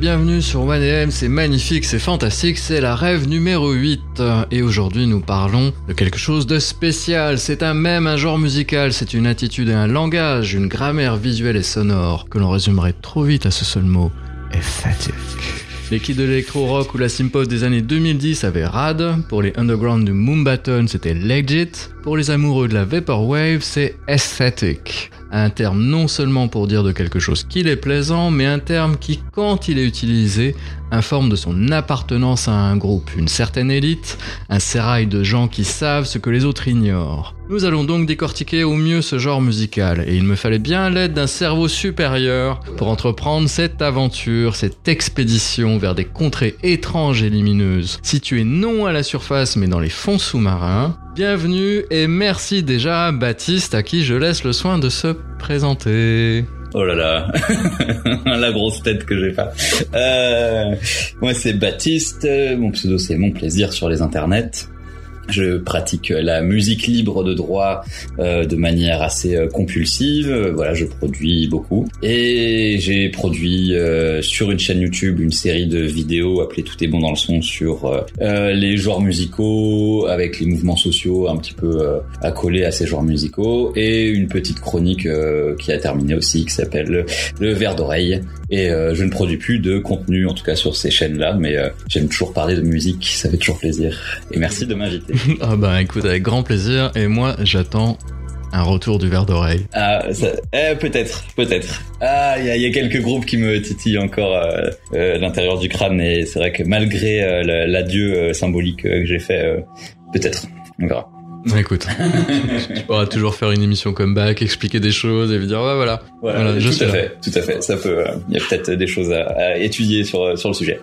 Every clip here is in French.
Bienvenue sur 1AM, c'est magnifique, c'est fantastique, c'est la rêve numéro 8. Et aujourd'hui nous parlons de quelque chose de spécial, c'est un même, un genre musical, c'est une attitude et un langage, une grammaire visuelle et sonore, que l'on résumerait trop vite à ce seul mot, esthétique. Les kids de l'électro-rock ou la simpos des années 2010 avaient RAD, pour les underground du Moombaton c'était Legit, pour les amoureux de la Vaporwave c'est Aesthetic. Un terme non seulement pour dire de quelque chose qu'il est plaisant, mais un terme qui, quand il est utilisé, informe de son appartenance à un groupe, une certaine élite, un sérail de gens qui savent ce que les autres ignorent. Nous allons donc décortiquer au mieux ce genre musical, et il me fallait bien l'aide d'un cerveau supérieur pour entreprendre cette aventure, cette expédition vers des contrées étranges et lumineuses, situées non à la surface mais dans les fonds sous-marins. Bienvenue et merci déjà à Baptiste à qui je laisse le soin de se présenter. Oh là là, la grosse tête que j'ai pas. Euh, moi c'est Baptiste, mon pseudo c'est Mon Plaisir sur les internets. Je pratique la musique libre de droit euh, de manière assez euh, compulsive. Voilà, je produis beaucoup. Et j'ai produit euh, sur une chaîne YouTube une série de vidéos appelées Tout est bon dans le son sur les genres musicaux avec les mouvements sociaux un petit peu accolés à ces genres musicaux et une petite chronique qui a terminé aussi qui s'appelle Le verre d'oreille. Et je ne produis plus de contenu en tout cas sur ces chaînes-là, mais j'aime toujours parler de musique, ça fait toujours plaisir. Et merci de m'inviter. ah bah écoute, avec grand plaisir. Et moi, j'attends un retour du verre d'oreille. Ah, ça, eh, peut-être, peut-être. Ah, il y a, y a, quelques groupes qui me titillent encore euh, euh, l'intérieur du crâne, et c'est vrai que malgré euh, l'adieu euh, symbolique que j'ai fait, peut-être, on verra. Écoute, tu pourras toujours faire une émission comeback, expliquer des choses et dire ouais voilà. Voilà, tout à fait, tout à fait. Ça peut, il y a peut-être des choses à, à, étudier sur sur le sujet.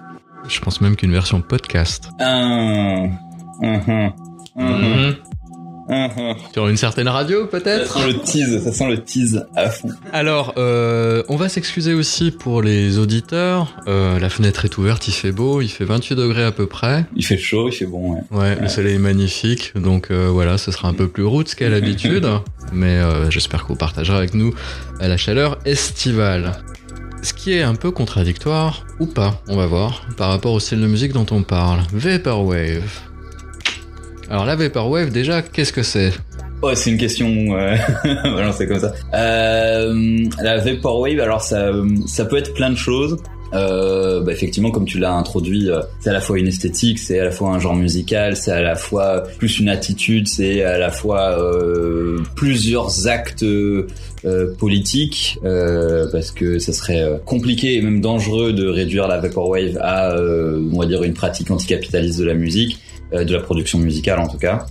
Je pense même qu'une version podcast. Un, Mmh. Mmh. Sur une certaine radio peut-être Ça sent le tease, ça sent le tease à fond. Alors, euh, on va s'excuser aussi pour les auditeurs. Euh, la fenêtre est ouverte, il fait beau, il fait 28 degrés à peu près. Il fait chaud, il fait bon, ouais. Ouais, ouais. le soleil est magnifique, donc euh, voilà, ce sera un peu plus roots qu'à l'habitude. mais j'espère que vous partagerez avec nous la chaleur estivale. Ce qui est un peu contradictoire, ou pas, on va voir, par rapport au style de musique dont on parle. Vaporwave. Alors la Vaporwave, déjà, qu'est-ce que c'est Oh, c'est une question. Euh... c'est comme ça. Euh, la Vaporwave, alors ça, ça peut être plein de choses. Euh, bah effectivement, comme tu l'as introduit, c'est à la fois une esthétique, c'est à la fois un genre musical, c'est à la fois plus une attitude, c'est à la fois euh, plusieurs actes euh, politiques, parce que ça serait compliqué et même dangereux de réduire la vaporwave à, on va dire, une pratique anticapitaliste de la musique, de la production musicale en tout cas.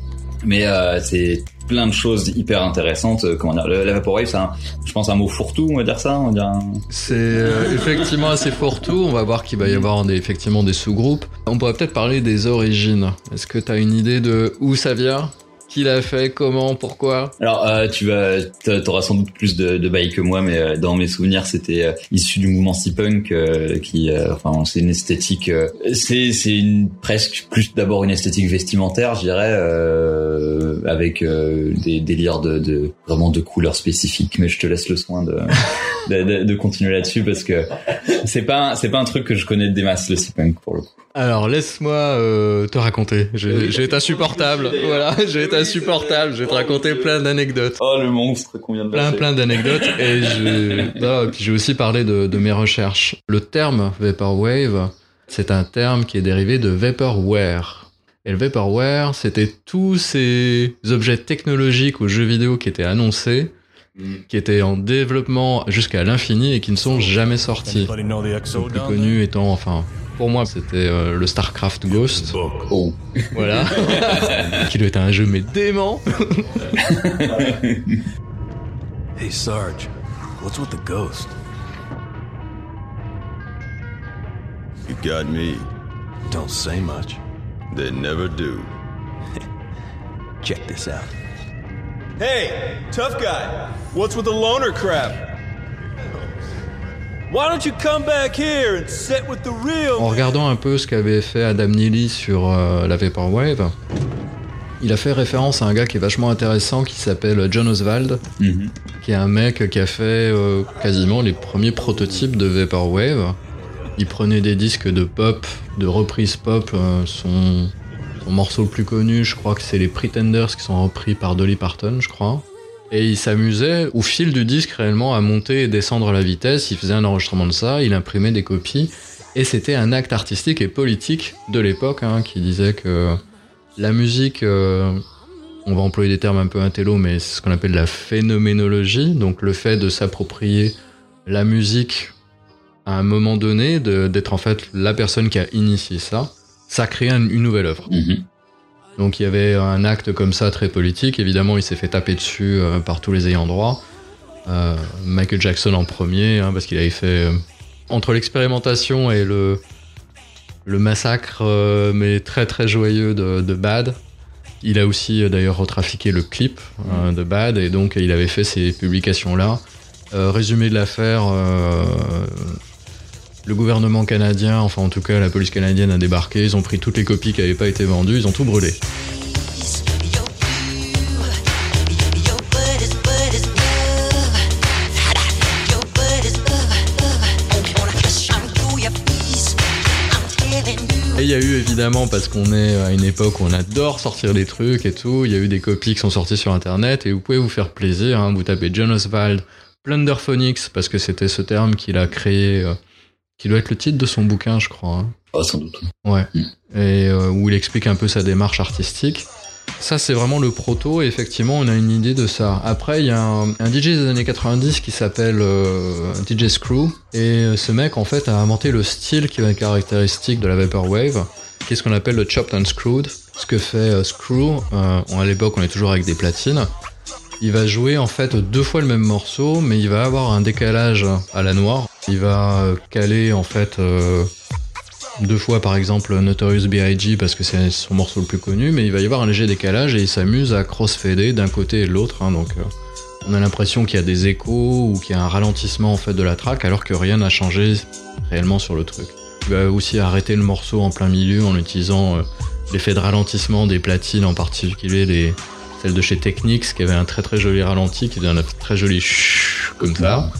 Mais c'est plein de choses hyper intéressantes. Comment dire, la vaporwave, c'est, je pense, un mot fourre-tout, on va dire ça. On va dire. C'est euh, effectivement assez fourre-tout. On va voir qu'il va y avoir des, effectivement des sous-groupes. On pourrait peut-être parler des origines. Est-ce que tu as une idée de où ça vient? Qui l'a fait, comment, pourquoi? Alors, euh, tu vas, t'auras sans doute plus de, de bails que moi, mais euh, dans mes souvenirs, c'était euh, issu du mouvement C-punk, euh, qui, enfin, c'est une esthétique, c'est c'est une presque plus d'abord une esthétique vestimentaire, je dirais, avec des délires de, de vraiment de couleurs spécifiques. Mais je te laisse le soin de de, de, continuer là-dessus parce que c'est pas c'est pas un truc que je connais des masses le C-punk pour le coup. Alors laisse-moi euh, te raconter. J'ai été insupportable. Voilà, j'ai été insupportable. Je vais te raconter plein d'anecdotes. Oh le monstre qu'on vient de Plein plein d'anecdotes et j'ai aussi parlé de, de mes recherches. Le terme vaporwave, c'est un terme qui est dérivé de vaporware. Et le vaporware, c'était tous ces objets technologiques aux jeux vidéo qui étaient annoncés qui étaient en développement jusqu'à l'infini et qui ne sont jamais sortis. Le plus connu étant, enfin, pour moi, c'était euh, le StarCraft Ghost. Oh. Voilà. qui doit être un jeu mais dément. hey Sarge, what's with the ghost? You got me. Don't say much. They never do. Check this out. Hey, tough guy, what's with the loner crap? En regardant un peu ce qu'avait fait Adam Neely sur euh, la Vaporwave, il a fait référence à un gars qui est vachement intéressant qui s'appelle John Oswald, Mm -hmm. qui est un mec qui a fait euh, quasiment les premiers prototypes de Vaporwave. Il prenait des disques de pop, de reprise pop. euh, son, son morceau le plus connu, je crois que c'est les Pretenders qui sont repris par Dolly Parton, je crois. Et il s'amusait au fil du disque réellement à monter et descendre la vitesse. Il faisait un enregistrement de ça, il imprimait des copies. Et c'était un acte artistique et politique de l'époque hein, qui disait que la musique, euh, on va employer des termes un peu intello, mais c'est ce qu'on appelle la phénoménologie. Donc le fait de s'approprier la musique à un moment donné, d'être en fait la personne qui a initié ça, ça crée un- une nouvelle œuvre. Mhm. Donc il y avait un acte comme ça très politique. Évidemment, il s'est fait taper dessus euh, par tous les ayants droit. Euh, Michael Jackson en premier, hein, parce qu'il avait fait euh, entre l'expérimentation et le massacre, mais très très joyeux de, de Bad. Il a aussi d'ailleurs retrafiqué le clip de Bad et donc il avait fait ces publications là. résumé de l'affaire. Le gouvernement canadien, enfin en tout cas la police canadienne a débarqué, ils ont pris toutes les copies qui n'avaient pas été vendues, ils ont tout brûlé. Et il y a eu évidemment, parce qu'on est à une époque où on adore sortir des trucs et tout, il y a eu des copies qui sont sorties sur internet et vous pouvez vous faire plaisir, hein, vous tapez John Oswald, Plunderphonics, parce que c'était ce terme qu'il a créé, euh, qui doit être le titre de son bouquin, je crois. hein. Oh, sans doute. Ouais. Et euh, où il explique un peu sa démarche artistique. Ça, c'est vraiment le proto, et effectivement, on a une idée de ça. Après, il y a un, un DJ des années 90 qui s'appelle euh, DJ Screw, et euh, ce mec, en fait, a inventé le style qui va être caractéristique de la Vaporwave, qui est ce qu'on appelle le chopped and screwed. Ce que fait euh, Screw, à l'époque, on est toujours avec des platines. Il va jouer en fait deux fois le même morceau, mais il va avoir un décalage à la noire. Il va euh, caler en fait euh, deux fois par exemple Notorious B.I.G. parce que c'est son morceau le plus connu, mais il va y avoir un léger décalage et il s'amuse à crossfader d'un côté et de l'autre. hein, donc euh, on a l'impression qu'il y a des échos ou qu'il y a un ralentissement en fait de la track alors que rien n'a changé réellement sur le truc. Il va aussi arrêter le morceau en plein milieu en utilisant l'effet de ralentissement des platines, en particulier les, celles de chez Technics qui avait un très très joli ralenti qui donne un très joli chut comme ça.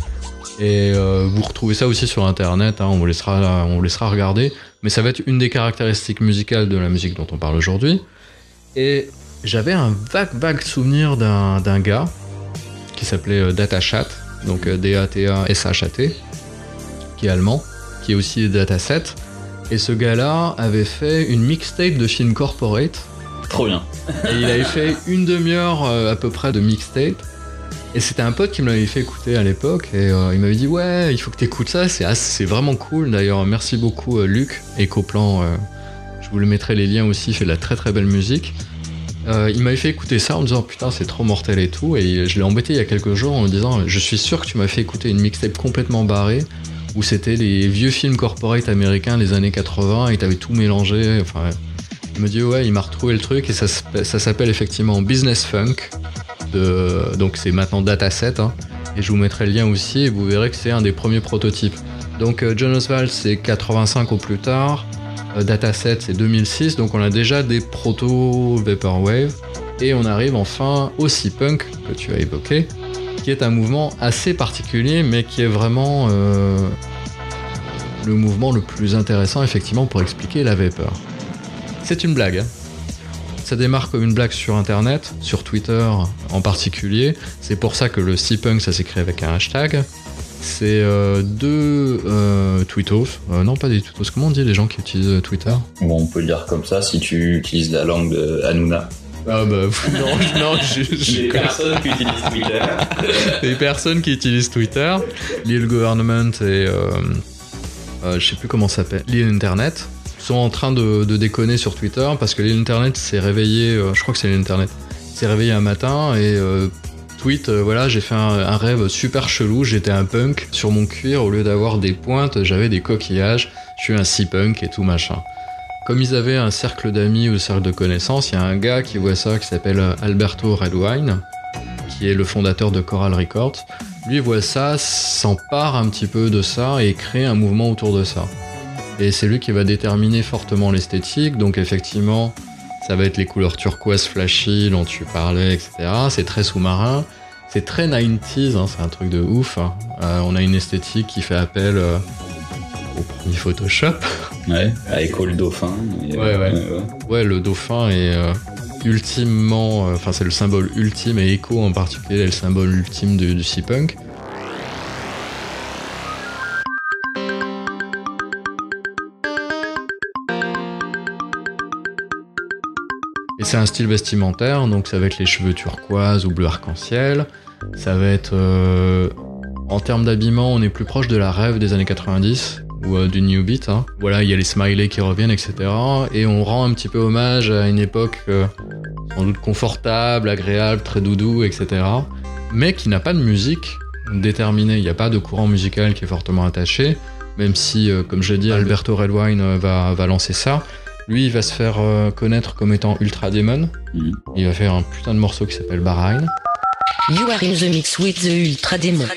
Et euh, vous retrouvez ça aussi sur internet, hein, on, vous laissera, on vous laissera regarder. Mais ça va être une des caractéristiques musicales de la musique dont on parle aujourd'hui. Et j'avais un vague vague souvenir d'un gars qui s'appelait euh, Datachat, donc euh, D-A-T-A-S-H-A-T, qui est allemand, qui est aussi Dataset. Et ce gars-là avait fait une mixtape de film corporate Trop bien. et il avait fait une demi-heure à peu près de mixtape. Et c'était un pote qui me l'avait fait écouter à l'époque. Et euh, il m'avait dit Ouais, il faut que tu écoutes ça. C'est vraiment cool. D'ailleurs, merci beaucoup, euh, Luc. Ecoplan, euh, je vous le mettrai les liens aussi. Il fait de la très très belle musique. Il m'avait fait écouter ça en me disant Putain, c'est trop mortel et tout. Et je l'ai embêté il y a quelques jours en me disant Je suis sûr que tu m'as fait écouter une mixtape complètement barrée. Où c'était les vieux films corporate américains des années 80 et t'avais tout mélangé. Enfin, il me dit ouais, il m'a retrouvé le truc et ça s'appelle effectivement Business Funk. Donc c'est maintenant Dataset. Hein, et je vous mettrai le lien aussi et vous verrez que c'est un des premiers prototypes. Donc euh, John Oswald c'est 85 au plus tard. Euh, Dataset c'est 2006. Donc on a déjà des proto Vaporwave. Et on arrive enfin au C-Punk que tu as évoqué, qui est un mouvement assez particulier mais qui est vraiment euh, le mouvement le plus intéressant effectivement pour expliquer la vapeur. C'est une blague. hein. Ça démarre comme une blague sur internet, sur Twitter en particulier. C'est pour ça que le C-Punk ça s'écrit avec un hashtag. C'est euh, deux euh, tweetos, euh, non pas des tweetos, comment on dit les gens qui utilisent euh, Twitter? Bon, on peut le dire comme ça si tu utilises la langue de Hanouna. Ah bah non, non, je, je- personnes qui utilisent Twitter. des personnes qui utilisent Twitter, l'île government et euh, euh, je sais plus comment ça s'appelle, l'île internet sont en train de, déconner sur Twitter parce que l'île internet s'est réveillé, euh, je crois que c'est l'île internet, s'est réveillé un matin et euh, tweet euh, voilà j'ai fait un, rêve super chelou, j'étais un punk sur mon cuir au lieu d'avoir des pointes j'avais des coquillages, je suis un sea punk et tout machin. Comme ils avaient un cercle d'amis ou cercle de connaissances, il y a un gars qui voit ça qui s'appelle Alberto Redwine, qui est le fondateur de Coral Records. Lui voit ça, s'empare un petit peu de ça et crée un mouvement autour de ça. Et c'est lui qui va déterminer fortement l'esthétique, donc effectivement, ça va être les couleurs turquoise flashy dont tu parlais, etc. C'est très sous-marin, c'est très 90s, hein, c'est un truc de ouf. hein. Euh, on a une esthétique qui fait appel euh, au premier Photoshop. Ouais, à Écho le Dauphin. et, Ouais, ouais. ouais. Ouais, le dauphin est euh, ultimement, euh, enfin c'est le symbole ultime et Echo en particulier est le symbole ultime du, du C-punk. Et c'est un style vestimentaire, donc ça va être les cheveux turquoise ou bleu arc-en-ciel. Ça va être, euh, en termes d'habillement, on est plus proche de la rêve des années 90 ou euh, du New Beat. hein. Voilà, il y a les smileys qui reviennent, etc. Et on rend un petit peu hommage à une époque euh, sans doute confortable, agréable, très doudou, etc. Mais qui n'a pas de musique déterminée. Il n'y a pas de courant musical qui est fortement attaché. Même si, euh, comme je l'ai dit, Alberto Redwine euh, va, va lancer ça. Lui, il va se faire euh, connaître comme étant Ultra Demon. Mhm. Il va faire un putain de morceau qui s'appelle Bahrain. You are in the mix with the Ultra Demon. I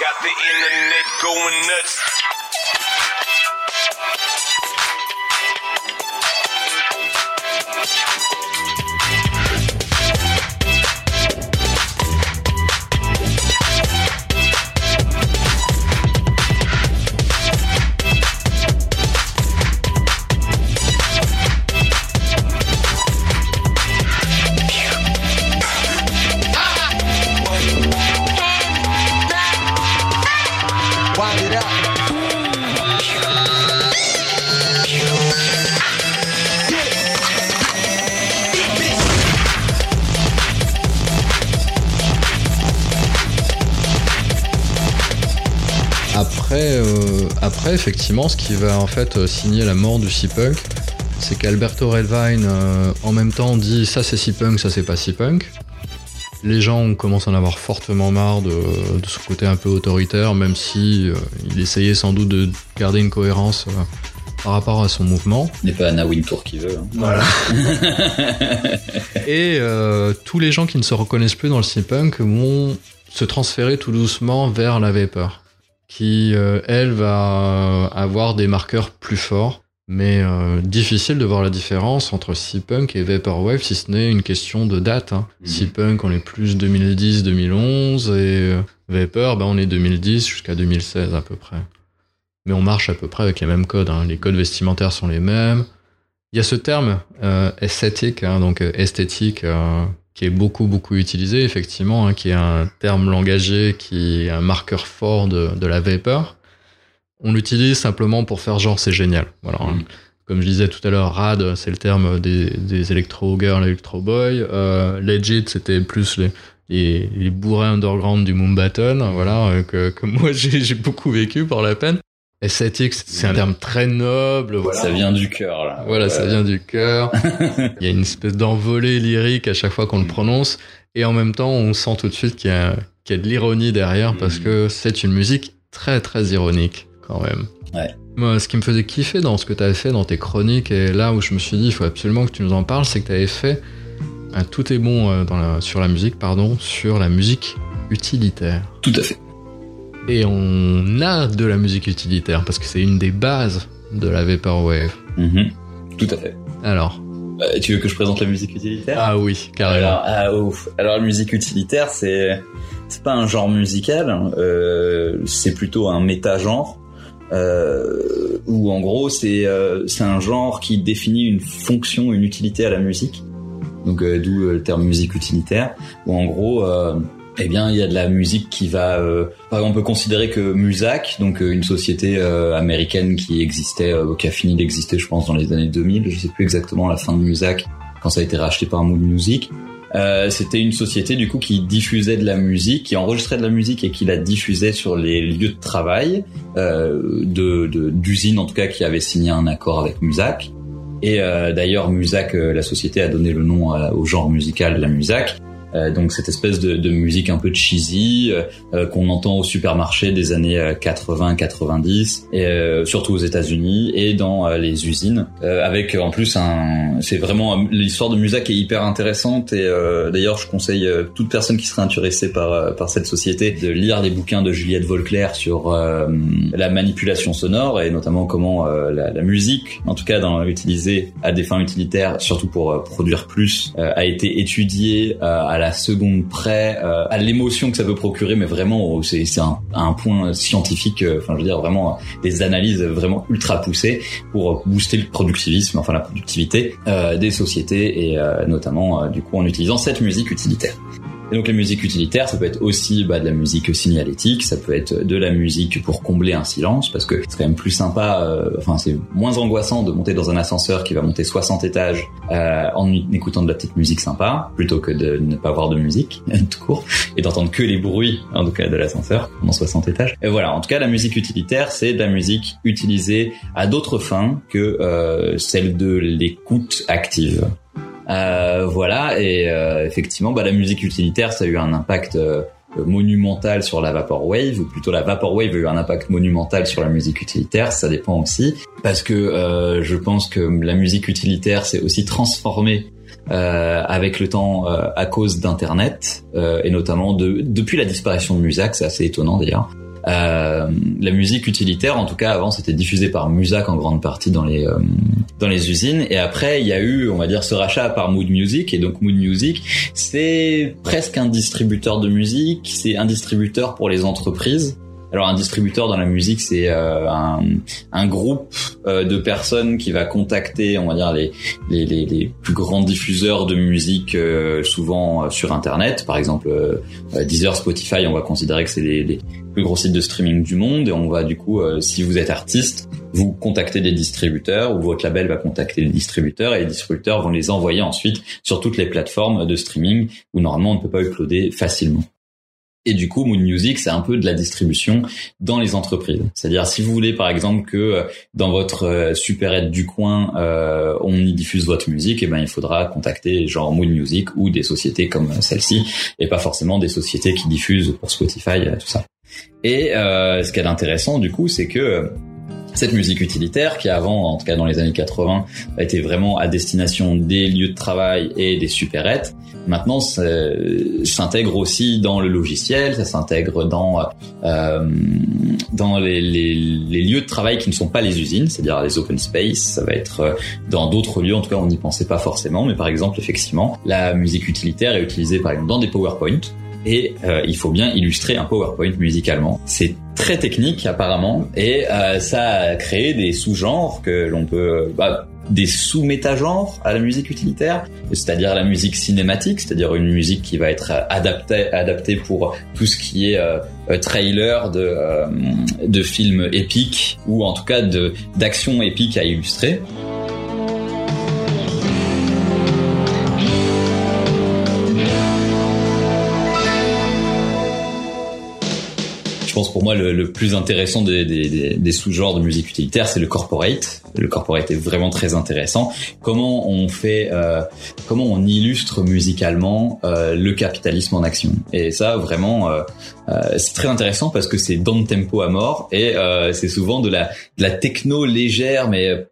got the internet going nuts. Après, euh, après, effectivement, ce qui va en fait euh, signer la mort du C-Punk, c'est qu'Alberto Redvine, euh, en même temps, dit ça c'est C-Punk, ça c'est pas C-Punk. Les gens commencent à en avoir fortement marre de, de ce côté un peu autoritaire, même si euh, il essayait sans doute de garder une cohérence euh, par rapport à son mouvement. N'est pas Anna Wintour qui veut. hein. Voilà. Et euh, tous les gens qui ne se reconnaissent plus dans le C-Punk vont se transférer tout doucement vers la Vapor, qui, euh, elle, va avoir des marqueurs plus forts. Mais euh, difficile de voir la différence entre C-Punk et Vaporwave, si ce n'est une question de date. Hein. Mhm. C-Punk, on est plus 2010-2011, et euh, Vapor, ben, on est 2010 jusqu'à 2016 à peu près. Mais on marche à peu près avec les mêmes codes. hein. Les codes vestimentaires sont les mêmes. Il y a ce terme euh, esthétique, hein, donc euh, esthétique, euh, qui est beaucoup beaucoup utilisé effectivement, hein, qui est un terme langagier, qui est un marqueur fort de, de la vapor. On l'utilise simplement pour faire genre c'est génial. Voilà. hein. Mhm. Comme je disais tout à l'heure, rad, c'est le terme des, des electro girls, electro boys. Euh, legit, c'était plus les, les, les bourrins underground du Moonbaton, voilà, euh, que, que moi j'ai beaucoup vécu par la peine. Esthétique, c'est un terme très noble, voilà. Ça vient du cœur, là. Voilà, ça vient du cœur. Il y a une espèce d'envolée lyrique à chaque fois qu'on le prononce. Et en même temps, on sent tout de suite qu'il y a, qu'il y a de l'ironie derrière parce Mhm. que c'est une musique très très ironique quand même. Ouais. Moi, ce qui me faisait kiffer dans ce que tu avais fait dans tes chroniques et là où je me suis dit il faut absolument que tu nous en parles, c'est que tu avais fait un tout est bon euh, dans la- sur la musique, pardon, sur la musique utilitaire. Tout à fait. Et on a de la musique utilitaire parce que c'est une des bases de la Vaporwave. Mhm. Tout à fait. Alors, Euh, tu veux que je présente la musique utilitaire? Ah oui, carrément. Alors, ah, ouf. Alors, la musique utilitaire, c'est c'est pas un genre musical, hein. euh, c'est plutôt un méta-genre. Euh, où en gros c'est c'est un genre qui définit une fonction, une utilité à la musique. Donc d'où le terme musique utilitaire. Où en gros, eh bien il y a de la musique qui va, euh, par exemple, on peut considérer que Musac, donc euh, une société euh, américaine qui existait, euh, qui a fini d'exister, je pense, dans les années 2000. Je sais plus exactement la fin de Musac quand ça a été racheté par Mood Music. Euh, c'était une société du coup qui diffusait de la musique, qui enregistrait de la musique et qui la diffusait sur les lieux de travail de d'usines en tout cas qui avaient signé un accord avec Musac. Et d'ailleurs Musac, la société a donné le nom au genre musical de la Musac. Euh, donc cette espèce de, de musique un peu cheesy euh, euh, qu'on entend au supermarché des années 80-90 et euh, surtout aux États-Unis et dans euh, les usines. Euh, avec euh, en plus un c'est vraiment l'histoire de Musac est hyper intéressante et euh, d'ailleurs je conseille euh, toute personne qui serait intéressée par euh, par cette société de lire les bouquins de Juliette Volclair sur euh, la manipulation sonore et notamment comment euh, la, la musique en tout cas dans utilisée à des fins utilitaires surtout pour euh, produire plus euh, a été étudiée euh, à à la seconde près, euh, à l'émotion que ça peut procurer, mais vraiment c'est c'est un, point scientifique. euh, Enfin, je veux dire vraiment euh, des analyses vraiment ultra poussées pour booster le productivisme, enfin la productivité des sociétés et notamment du coup en utilisant cette musique utilitaire. Et donc la musique utilitaire, ça peut être aussi bah, de la musique signalétique, ça peut être de la musique pour combler un silence, parce que c'est quand même plus sympa, euh, enfin c'est moins angoissant de monter dans un ascenseur qui va monter 60 étages euh, en écoutant de la petite musique sympa, plutôt que de ne pas avoir de musique, tout court, et d'entendre que les bruits, en tout cas de l'ascenseur, pendant 60 étages. Et voilà, en tout cas la musique utilitaire, c'est de la musique utilisée à d'autres fins que euh, celle de l'écoute active. Euh, voilà, et euh, effectivement, bah, la musique utilitaire, ça a eu un impact euh, monumental sur la vaporwave, ou plutôt la vaporwave a eu un impact monumental sur la musique utilitaire, ça dépend aussi, parce que euh, je pense que la musique utilitaire s'est aussi transformée euh, avec le temps à cause d'Internet, euh, et notamment de, depuis la disparition de Musac, c'est assez étonnant d'ailleurs. Euh, la musique utilitaire, en tout cas avant, c'était diffusé par Musac en grande partie dans les euh, dans les usines. Et après, il y a eu, on va dire, ce rachat par Mood Music. Et donc Mood Music, c'est presque un distributeur de musique. C'est un distributeur pour les entreprises. Alors un distributeur dans la musique, c'est euh, un, un groupe euh, de personnes qui va contacter, on va dire les les, les, plus grands diffuseurs de musique, euh, souvent euh, sur Internet. Par exemple, Deezer, Spotify, on va considérer que c'est les plus gros sites de streaming du monde. Et on va du coup, euh, si vous êtes artiste, vous contactez des distributeurs ou votre label va contacter les distributeurs et les distributeurs vont les envoyer ensuite sur toutes les plateformes de streaming où normalement on ne peut pas uploader facilement. Et du coup, Moon Music, c'est un peu de la distribution dans les entreprises. C'est-à-dire, si vous voulez, par exemple, que euh, dans votre euh, supérette du coin, euh, on y diffuse votre musique, et ben, il faudra contacter genre Moon Music ou des sociétés comme celle-ci, et pas forcément des sociétés qui diffusent pour Spotify, euh, tout ça. Et euh, ce qui est intéressant, du coup, c'est que euh, cette musique utilitaire, qui avant, en tout cas dans les années 80, a été vraiment à destination des lieux de travail et des supérettes, maintenant ça s'intègre aussi dans le logiciel, ça s'intègre dans euh, dans les, les, lieux de travail qui ne sont pas les usines, c'est-à-dire les open space, ça va être euh, dans d'autres lieux, en tout cas on n'y pensait pas forcément, mais par exemple effectivement la musique utilitaire est utilisée par exemple dans des PowerPoint, et euh, il faut bien illustrer un PowerPoint musicalement. C'est très technique apparemment et euh, ça a créé des sous-genres que l'on peut bah, des sous-métagenres à la musique utilitaire, c'est-à-dire la musique cinématique, c'est-à-dire une musique qui va être adaptée adaptée pour tout ce qui est euh, trailer de euh, de films épiques ou en tout cas de d'action épique à illustrer. Pense pour moi le, le plus intéressant des, des, des, sous-genres de musique utilitaire, c'est le corporate. Le corporate est vraiment très intéressant. Comment on fait, euh, comment on illustre musicalement euh, le capitalisme en action? Et ça, vraiment, euh, c'est très intéressant parce que c'est down tempo à mort et c'est souvent de la, de la techno légère, mais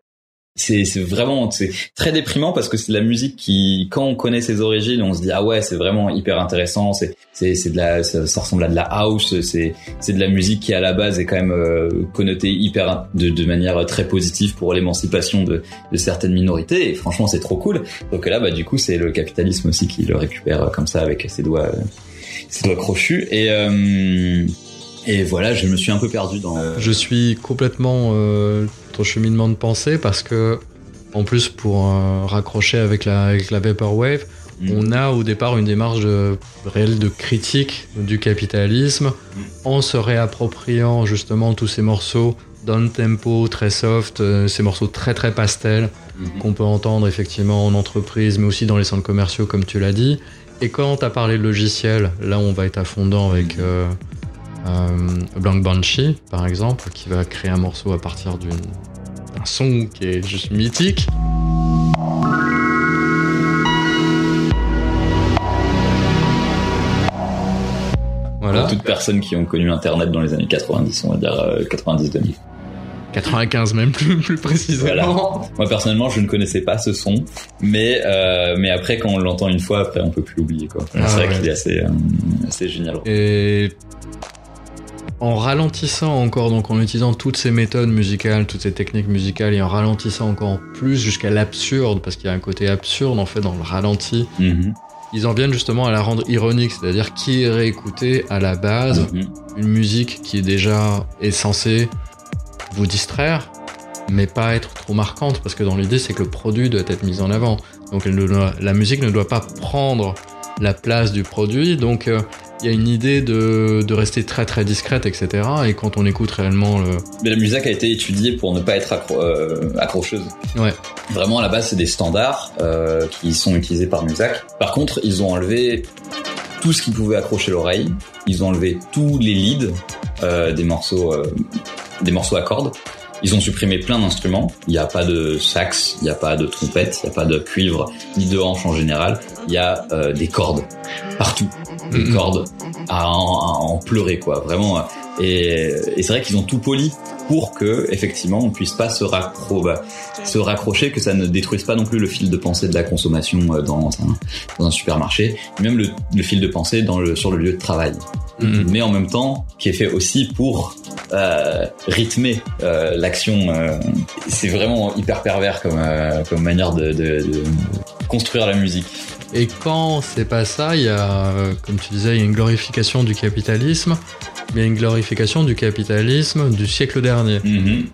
c'est vraiment c'est très déprimant parce que c'est de la musique qui quand on connaît ses origines on se dit ah ouais c'est vraiment hyper intéressant c'est c'est c'est de la ça, ressemble à de la house c'est c'est de la musique qui à la base est quand même euh, connotée hyper de de manière très positive pour l'émancipation de de certaines minorités et franchement c'est trop cool donc là bah du coup c'est le capitalisme aussi qui le récupère comme ça avec ses doigts euh, ses doigts crochus et euh, et voilà, je me suis un peu perdu dans. Je suis complètement euh, ton cheminement de pensée parce que, en plus, pour euh, raccrocher avec la, avec la Vaporwave, mm. on a au départ une démarche de, réelle de critique du capitalisme mm. en se réappropriant justement tous ces morceaux down tempo, très soft, euh, ces morceaux très très pastel mm -hmm. qu'on peut entendre effectivement en entreprise, mais aussi dans les centres commerciaux, comme tu l'as dit. Et quand tu as parlé de logiciel, là on va être à fond avec. Euh, euh, Blank Banshee, par exemple, qui va créer un morceau à partir d'un son qui est juste mythique. Voilà. Pour toutes personnes qui ont connu Internet dans les années 90, on va dire euh, 90-2000. 95 même plus, plus précisément. Voilà. Moi personnellement, je ne connaissais pas ce son, mais euh, mais après quand on l'entend une fois, après on peut plus l'oublier quoi. Ah, c'est vrai ouais. qu'il est assez euh, assez génial. Et en ralentissant encore, donc en utilisant toutes ces méthodes musicales, toutes ces techniques musicales, et en ralentissant encore plus jusqu'à l'absurde, parce qu'il y a un côté absurde en fait dans le ralenti. -hmm. ils en viennent justement à la rendre ironique, c'est-à-dire qui irait écouter à la base Mhm. une musique qui est déjà est censée vous distraire, mais pas être trop marquante, parce que dans l'idée c'est que le produit doit être mis en avant. Donc elle ne doit- la musique ne doit pas prendre la place du produit, donc euh, il y a une idée de, de rester très très discrète, etc. Et quand on écoute réellement le... Mais la musique a été étudiée pour ne pas être accro- euh, accrocheuse. Ouais. Vraiment, à la base, c'est des standards euh, qui sont utilisés par Musac. Par contre, ils ont enlevé tout ce qui pouvait accrocher l'oreille. Ils ont enlevé tous les leads euh, des morceaux, des morceaux à cordes. Ils ont supprimé plein d'instruments. Il n'y a pas de sax, il n'y a pas de trompette, il n'y a pas de cuivre, ni de hanche en général. Il y a euh, des cordes partout, des Mhm. cordes à en, à en pleurer quoi, vraiment. Et, et c'est vrai qu'ils ont tout poli pour que effectivement on puisse pas se, raccro bah, se raccrocher, que ça ne détruise pas non plus le fil de pensée de la consommation euh, dans un, dans un supermarché, même le, le fil de pensée dans le, sur le lieu de travail. Mhm. Mais en même temps, qui est fait aussi pour euh, rythmer euh, l'action. euh, c'est vraiment hyper pervers comme, euh, comme manière de, de, de construire la musique. Et quand c'est pas ça, il y a, euh, comme tu disais, il y a une glorification du capitalisme, mais il y a une glorification du capitalisme du siècle dernier. Mhm.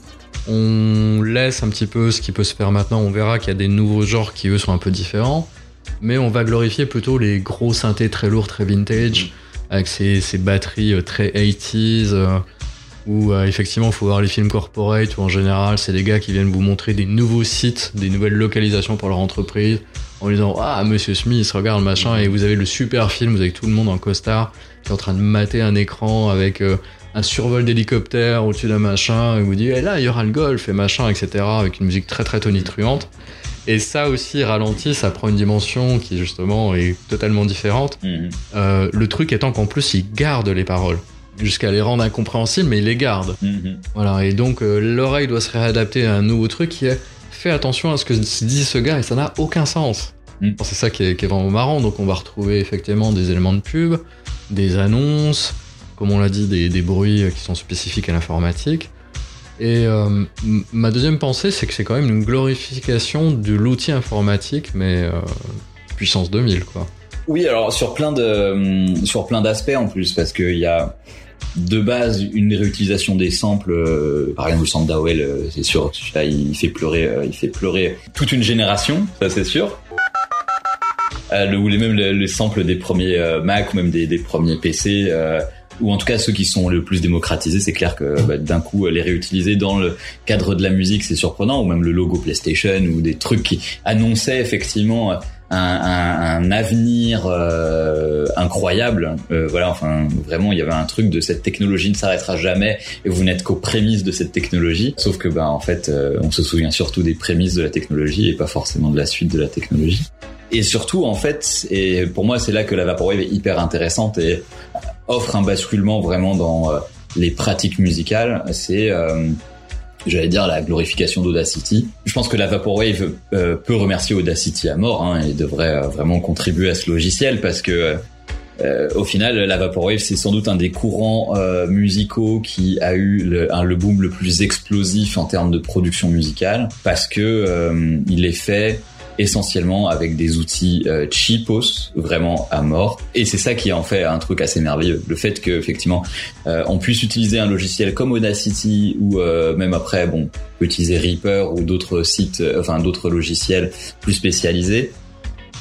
On laisse un petit peu ce qui peut se faire maintenant, on verra qu'il y a des nouveaux genres qui eux sont un peu différents, mais on va glorifier plutôt les gros synthés très lourds, très vintage, avec ces, ces batteries euh, très 80s, euh, où euh, effectivement il faut voir les films corporate, où en général c'est des gars qui viennent vous montrer des nouveaux sites, des nouvelles localisations pour leur entreprise, en disant Ah, monsieur Smith, regarde machin, et vous avez le super film, vous avez tout le monde en costard qui est en train de mater un écran avec euh, un survol d'hélicoptère au-dessus d'un machin, et vous dit Eh là, il y aura le golf et machin, etc., avec une musique très très tonitruante. Et ça aussi ralentit, ça prend une dimension qui justement est totalement différente. Mhm. Euh, le truc étant qu'en plus, il garde les paroles jusqu'à les rendre incompréhensibles, mais il les garde. Mhm. Voilà, et donc euh, l'oreille doit se réadapter à un nouveau truc qui est fais attention à ce que dit ce gars et ça n'a aucun sens. Mm. C'est ça qui est, qui est vraiment marrant, donc on va retrouver effectivement des éléments de pub, des annonces, comme on l'a dit, des, des bruits qui sont spécifiques à l'informatique. Et euh, ma deuxième pensée, c'est que c'est quand même une glorification de l'outil informatique, mais euh, puissance 2000, quoi. Oui, alors sur plein de hum, sur plein d'aspects en plus parce qu'il y a de base une réutilisation des samples. euh, par exemple, le sample euh, c'est sûr, il fait pleurer, euh, il fait pleurer toute une génération, ça c'est sûr. Euh, le, ou les même les, les samples des premiers euh, Mac ou même des, des premiers PC. euh, ou en tout cas ceux qui sont le plus démocratisés, c'est clair que bah, d'un coup les réutiliser dans le cadre de la musique, c'est surprenant, ou même le logo PlayStation ou des trucs qui annonçaient effectivement un, un, un avenir euh, incroyable. Euh, voilà, enfin vraiment, il y avait un truc de cette technologie ne s'arrêtera jamais et vous n'êtes qu'aux prémices de cette technologie. Sauf que bah en fait, euh, on se souvient surtout des prémices de la technologie et pas forcément de la suite de la technologie. Et surtout, en fait, et pour moi, c'est là que la Vaporwave est hyper intéressante et offre un basculement vraiment dans euh, les pratiques musicales. C'est euh, j'allais dire la glorification d'Audacity. Je pense que la Vaporwave euh, peut remercier Audacity à mort hein, et devrait vraiment contribuer à ce logiciel parce que au final, la Vaporwave c'est sans doute un des courants musicaux qui a eu le, boom le plus explosif en termes de production musicale parce que il est fait essentiellement avec des outils euh, cheapos, vraiment à mort. Et c'est ça qui en fait un truc assez merveilleux. Le fait que effectivement euh, on puisse utiliser un logiciel comme Audacity ou euh, même après, bon, on peut utiliser Reaper ou d'autres sites, euh, enfin d'autres logiciels plus spécialisés.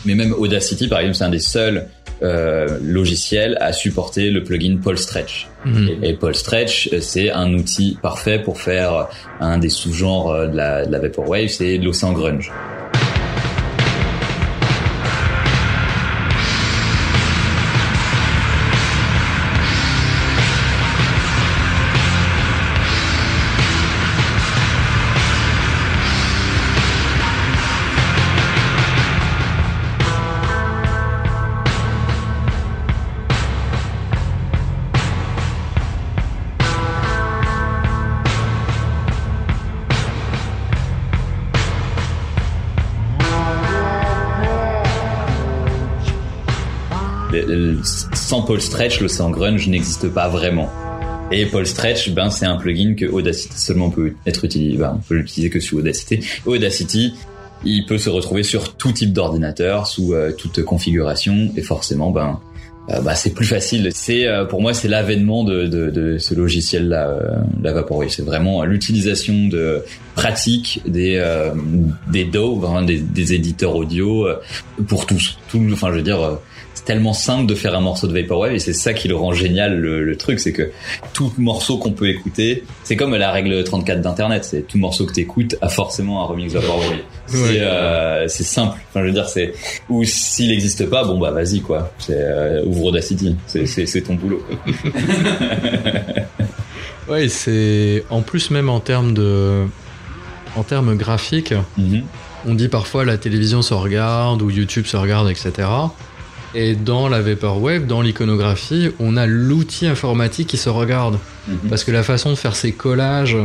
Mais même Audacity, par exemple, c'est un des seuls euh, logiciels à supporter le plugin Paul Stretch. Et, et Paul Stretch, euh, c'est un outil parfait pour faire un des sous-genres euh, de la, de la Vaporwave, c'est l'océan grunge. Paul Stretch, l'océan grunge n'existe pas vraiment. Et Paul Stretch, ben c'est un plugin que Audacity seulement peut être utilisé, ben, on peut l'utiliser que sur Audacity. Audacity il peut se retrouver sur tout type d'ordinateur, sous euh, toute configuration, et forcément, ben, bah, c'est plus facile. C'est euh, pour moi, c'est l'avènement de, ce logiciel-là, euh, la Vaporwave. C'est vraiment l'utilisation de pratique des des des, des éditeurs audio pour tous. Tout, enfin, je veux dire c'est tellement simple de faire un morceau de Vaporwave et c'est ça qui le rend génial le, truc c'est que tout morceau qu'on peut écouter c'est comme la règle 34 d'internet c'est tout morceau que t'écoutes a forcément un remix Vaporwave. C'est euh, simple. Enfin je veux dire c'est ou s'il n'existe pas bon bah vas-y quoi. C'est euh, ouvre Audacity. C'est c'est ton boulot. Ouais c'est en plus même en termes de en termes graphiques mm-hmm. on dit parfois la télévision se regarde ou YouTube se regarde etc et dans la Vaporwave, dans l'iconographie, on a l'outil informatique qui se regarde. Mhm. Parce que la façon de faire ces collages,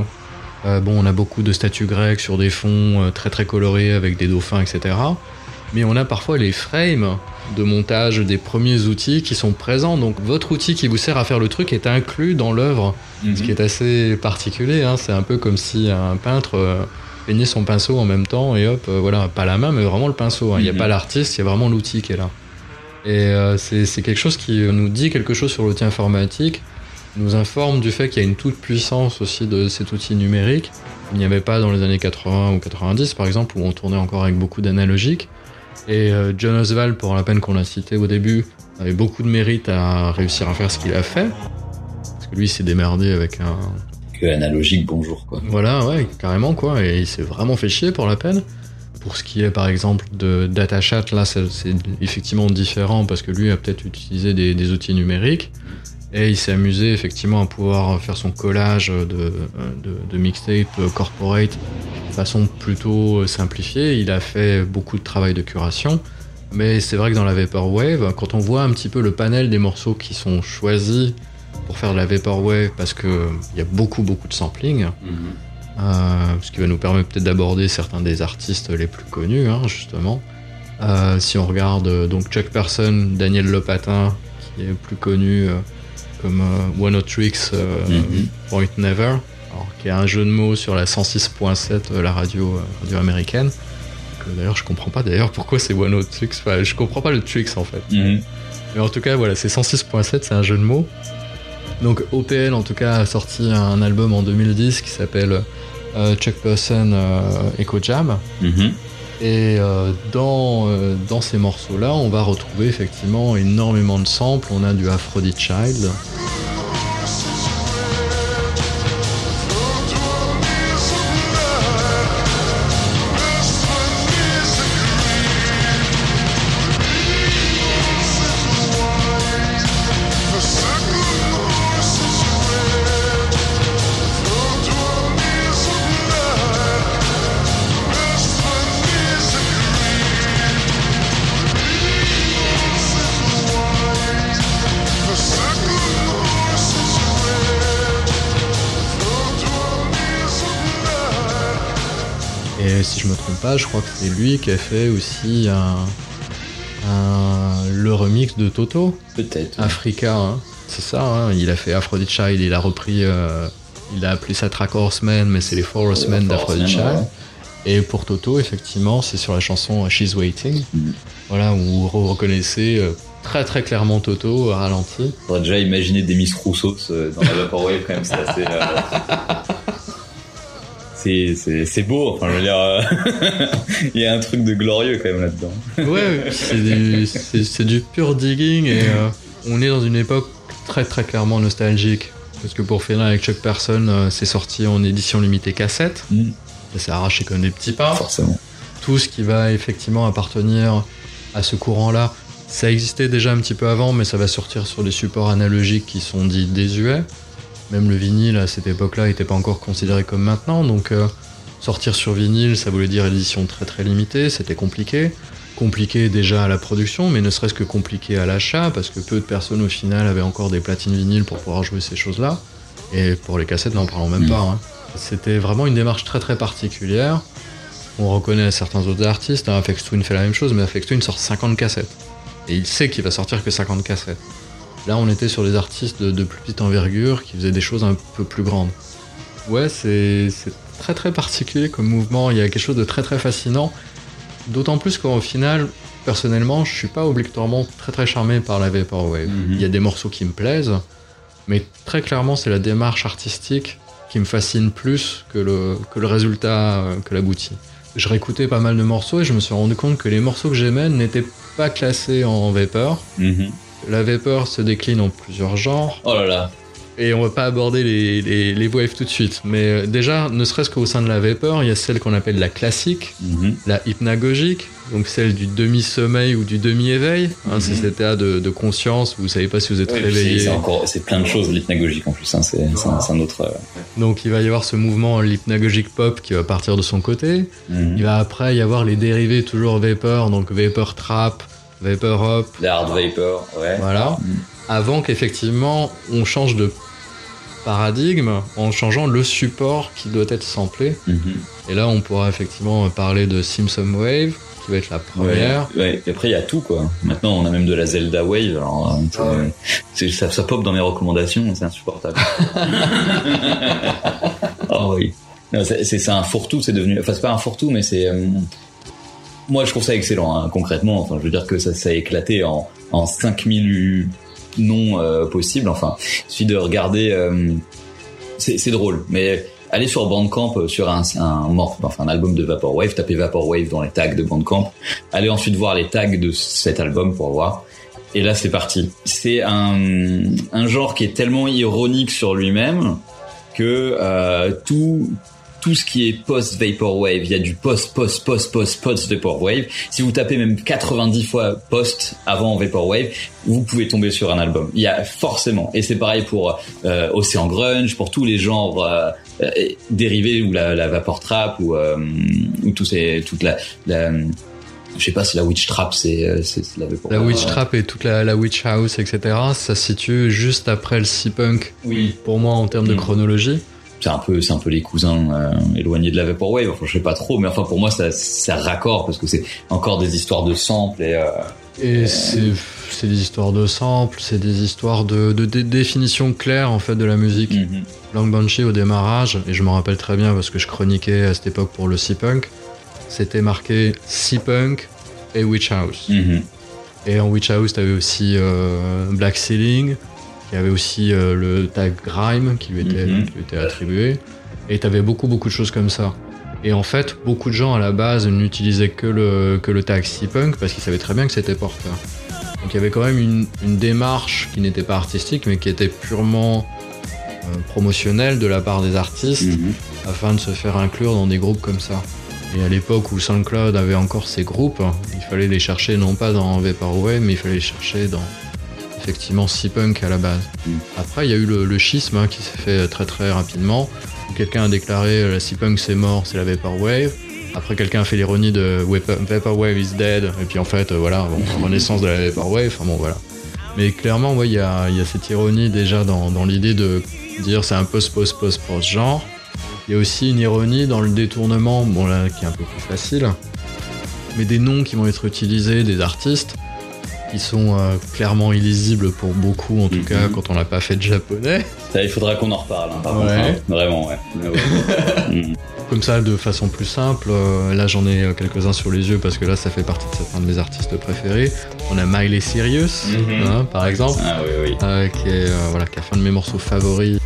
euh, bon, on a beaucoup de statues grecques sur des fonds euh, très très colorés avec des dauphins, etc. Mais on a parfois les frames de montage des premiers outils qui sont présents. Donc votre outil qui vous sert à faire le truc est inclus dans l'œuvre, ce qui mhm. est assez particulier. Hein. C'est un peu comme si un peintre euh, peignait son pinceau en même temps et hop, voilà, pas la main, mais vraiment le pinceau. Hein. Il n'y a mhm. pas l'artiste, il y a vraiment l'outil qui est là. Et euh, c'est quelque chose qui nous dit quelque chose sur l'outil informatique, nous informe du fait qu'il y a une toute puissance aussi de cet outil numérique. Il n'y avait pas dans les années 80 ou 90 par exemple, où on tournait encore avec beaucoup d'analogique. Et euh, John Oswald, pour la peine qu'on l'a cité au début, avait beaucoup de mérite à réussir à faire ce qu'il a fait. Parce que lui, il s'est démerdé avec un... Que analogique, bonjour, quoi. Voilà, ouais, carrément, quoi. Et il s'est vraiment fait chier pour la peine. Pour ce qui est par exemple de DataChat, là c'est effectivement différent parce que lui a peut-être utilisé des, outils numériques et il s'est amusé effectivement à pouvoir faire son collage de, de, mixtape corporate de façon plutôt simplifiée. Il a fait beaucoup de travail de curation. Mais c'est vrai que dans la Vaporwave, quand on voit un petit peu le panel des morceaux qui sont choisis pour faire de la Vaporwave, parce qu'il y a beaucoup beaucoup de sampling. Euh, ce qui va nous permettre peut-être d'aborder certains des artistes les plus connus, hein, justement. Euh, si on regarde euh, donc Chuck Person, Daniel Lopatin, qui est plus connu comme One of Tricks, mhm. Point Never, qui est un jeu de mots sur la 106.7, la radio, radio américaine. D'ailleurs, je comprends pas d'ailleurs pourquoi c'est One of Tricks. Enfin, je comprends pas le Tricks en fait. Mhm. Mais en tout cas, voilà, c'est 106.7, c'est un jeu de mots. Donc OPL en tout cas a sorti un album en 2010 qui s'appelle euh, Chuck Person euh, Echo Jam. Mhm. Et euh, dans, dans ces morceaux-là, on va retrouver effectivement énormément de samples. On a du Aphrodite Child. Je crois que c'est lui qui a fait aussi un, le remix de Toto. Peut-être. Africa, hein. c'est ça. Hein. Il a fait Aphrodite Child, il a repris, euh, il a appelé ça Track Horsemen, mais c'est les Four Horsemen d'Aphrodite Child. Et pour Toto, effectivement, c'est sur la chanson She's Waiting, mm. voilà, où vous reconnaissez euh, très très clairement Toto ralenti. On pourrait déjà imaginer des Miss Rousseau euh, dans la Vaporwave quand même, c'est assez. C'est beau. Enfin, je veux dire, euh, il y a un truc de glorieux quand même là-dedans. ouais, c'est du, pur digging et euh, on est dans une époque très très clairement nostalgique. Parce que pour finir avec Chuck Person, euh, c'est sorti en édition limitée cassette. Mm. Ça s'est arraché comme des petits pains. Forcément. Tout ce qui va effectivement appartenir à ce courant-là, ça existait déjà un petit peu avant, mais ça va sortir sur des supports analogiques qui sont dits désuets. Même le vinyle à cette époque-là n'était pas encore considéré comme maintenant, donc euh, sortir sur vinyle, ça voulait dire édition très très limitée, c'était compliqué. Compliqué déjà à la production, mais ne serait-ce que compliqué à l'achat, parce que peu de personnes au final avaient encore des platines vinyles pour pouvoir jouer ces choses-là. Et pour les cassettes, n'en parlons même pas. Hein. C'était vraiment une démarche très très particulière. On reconnaît certains autres artistes, hein, Twin fait la même chose, mais Afex Twin sort 50 cassettes. Et il sait qu'il va sortir que 50 cassettes. Là, on était sur des artistes de, plus petite envergure qui faisaient des choses un peu plus grandes. Ouais, c'est très très particulier comme mouvement. Il y a quelque chose de très très fascinant. D'autant plus qu'au final, personnellement, je suis pas obligatoirement très très charmé par la Vaporwave. Mhm. Il y a des morceaux qui me plaisent, mais très clairement, c'est la démarche artistique qui me fascine plus que le, que le résultat, euh, que l'abouti. Je réécoutais pas mal de morceaux et je me suis rendu compte que les morceaux que j'aimais n'étaient pas classés en Vapor. Mhm. La Vapor se décline en plusieurs genres. Oh là là. Et on va pas aborder les, les, les waves tout de suite. Mais euh, déjà, ne serait-ce qu'au sein de la Vapor, il y a celle qu'on appelle la classique, Mhm. la hypnagogique, donc celle du demi-sommeil ou du demi-éveil. Hein, C'est Mhm. cet état de, de conscience où vous savez pas si vous êtes puis réveillé. c'est- C'est encore, c'est plein de choses l'hypnagogique en plus. Hein. C'est c'est un, c'est autre. euh, Donc il va y avoir ce mouvement l'hypnagogique pop qui va partir de son côté. mhm. Il va après y avoir les dérivés toujours Vapor, donc Vapor Trap, Vapor Hop, Les hard vapor, ouais. voilà. Mhm. Avant qu'effectivement on change de paradigme en changeant le support qui doit être samplé. Mhm. Et là, on pourra effectivement parler de Simpson Wave, qui va être la première. Ouais, ouais. Et après, il y a tout, quoi. Maintenant, on a même de la Zelda Wave. Alors, euh, c'est- ça, ça pop dans mes recommandations, c'est insupportable. oh oui. Non, c'est- C'est c'est un fourre-tout, c'est devenu. Enfin, c'est pas un fourre-tout, mais c'est. euh, Moi, je trouve ça excellent, hein, concrètement. Enfin, je veux dire que ça, ça a éclaté en, en 5000 noms euh, possibles. Enfin, il suffit de regarder. euh, c'est drôle, mais allez sur Bandcamp euh, sur un, un, enfin, un album de Vaporwave, tapez Vaporwave dans les tags de Bandcamp. Allez ensuite voir les tags de cet album pour voir. Et là, c'est parti. C'est un, un genre qui est tellement ironique sur lui-même que euh, tout tout ce qui est post vaporwave, il y a du post post post post post vaporwave. Si vous tapez même 90 fois post avant vaporwave, vous pouvez tomber sur un album. Il y a forcément, et c'est pareil pour euh, Ocean Grunge, pour tous les genres euh, euh, dérivés ou la, la vapor trap ou euh, ou ces toute la, la je sais pas si la witch trap c'est c'est la La Witch Trap et toute la, la Witch House, etc., ça se situe juste après le C-Punk, Oui, pour moi, en termes de Mm. chronologie. C'est un peu c'est un peu les cousins euh, éloignés de la vaporwave enfin je sais pas trop mais enfin pour moi ça ça raccord parce que c'est encore des histoires de samples et euh, Et c'est c'est des histoires de samples, c'est des histoires de, de, dé- définition claire, en fait, de la musique. mhm. Lang Banshee au démarrage, et je m'en rappelle très bien parce que je chroniquais à cette époque pour le C-Punk, c'était marqué C-Punk et Witch House. Mhm. Et en Witch House, t'avais aussi euh, Black Ceiling, qui avait aussi euh, le tag Grime qui lui était, Mhm. qui lui était attribué. Et t'avais beaucoup, beaucoup de choses comme ça. Et en fait, beaucoup de gens à la base n'utilisaient que le, que le tag C-Punk parce qu'ils savaient très bien que c'était porteur. Donc il y avait quand même une, une démarche qui n'était pas artistique, mais qui était purement euh, promotionnelle de la part des artistes Mhm. afin de se faire inclure dans des groupes comme ça. Et à l'époque où SoundCloud avait encore ses groupes, il fallait les chercher non pas dans Vaporwave, mais il fallait les chercher dans effectivement C-Punk à la base. Mm. Après, il y a eu le, le schisme hein, qui s'est fait très très rapidement. Quelqu'un a déclaré euh, la C-Punk c'est mort, c'est la Vaporwave. Après, quelqu'un a fait l'ironie de Vapor- Vaporwave is dead. Et puis en fait, euh, voilà, bon, renaissance de la Vaporwave. Enfin bon, voilà. Mais clairement, ouais, il y a, il y a cette ironie déjà dans, dans l'idée de dire c'est un post post post post genre. Il y a aussi une ironie dans le détournement, bon là qui est un peu plus facile, mais des noms qui vont être utilisés, des artistes qui sont euh, clairement illisibles pour beaucoup, en tout Mhm. cas quand on n'a pas fait de japonais. Ça, il faudra qu'on en reparle hein, par Ouais. contre hein. vraiment ouais. Mhm. Comme ça, de façon plus simple, euh, là j'en ai euh, quelques-uns sur les yeux parce que là ça fait partie de certains de mes artistes préférés. On a Miley Cyrus, Mhm. hein, par exemple, ah oui oui euh, qui, est, voilà, qui a fait un de mes morceaux favoris.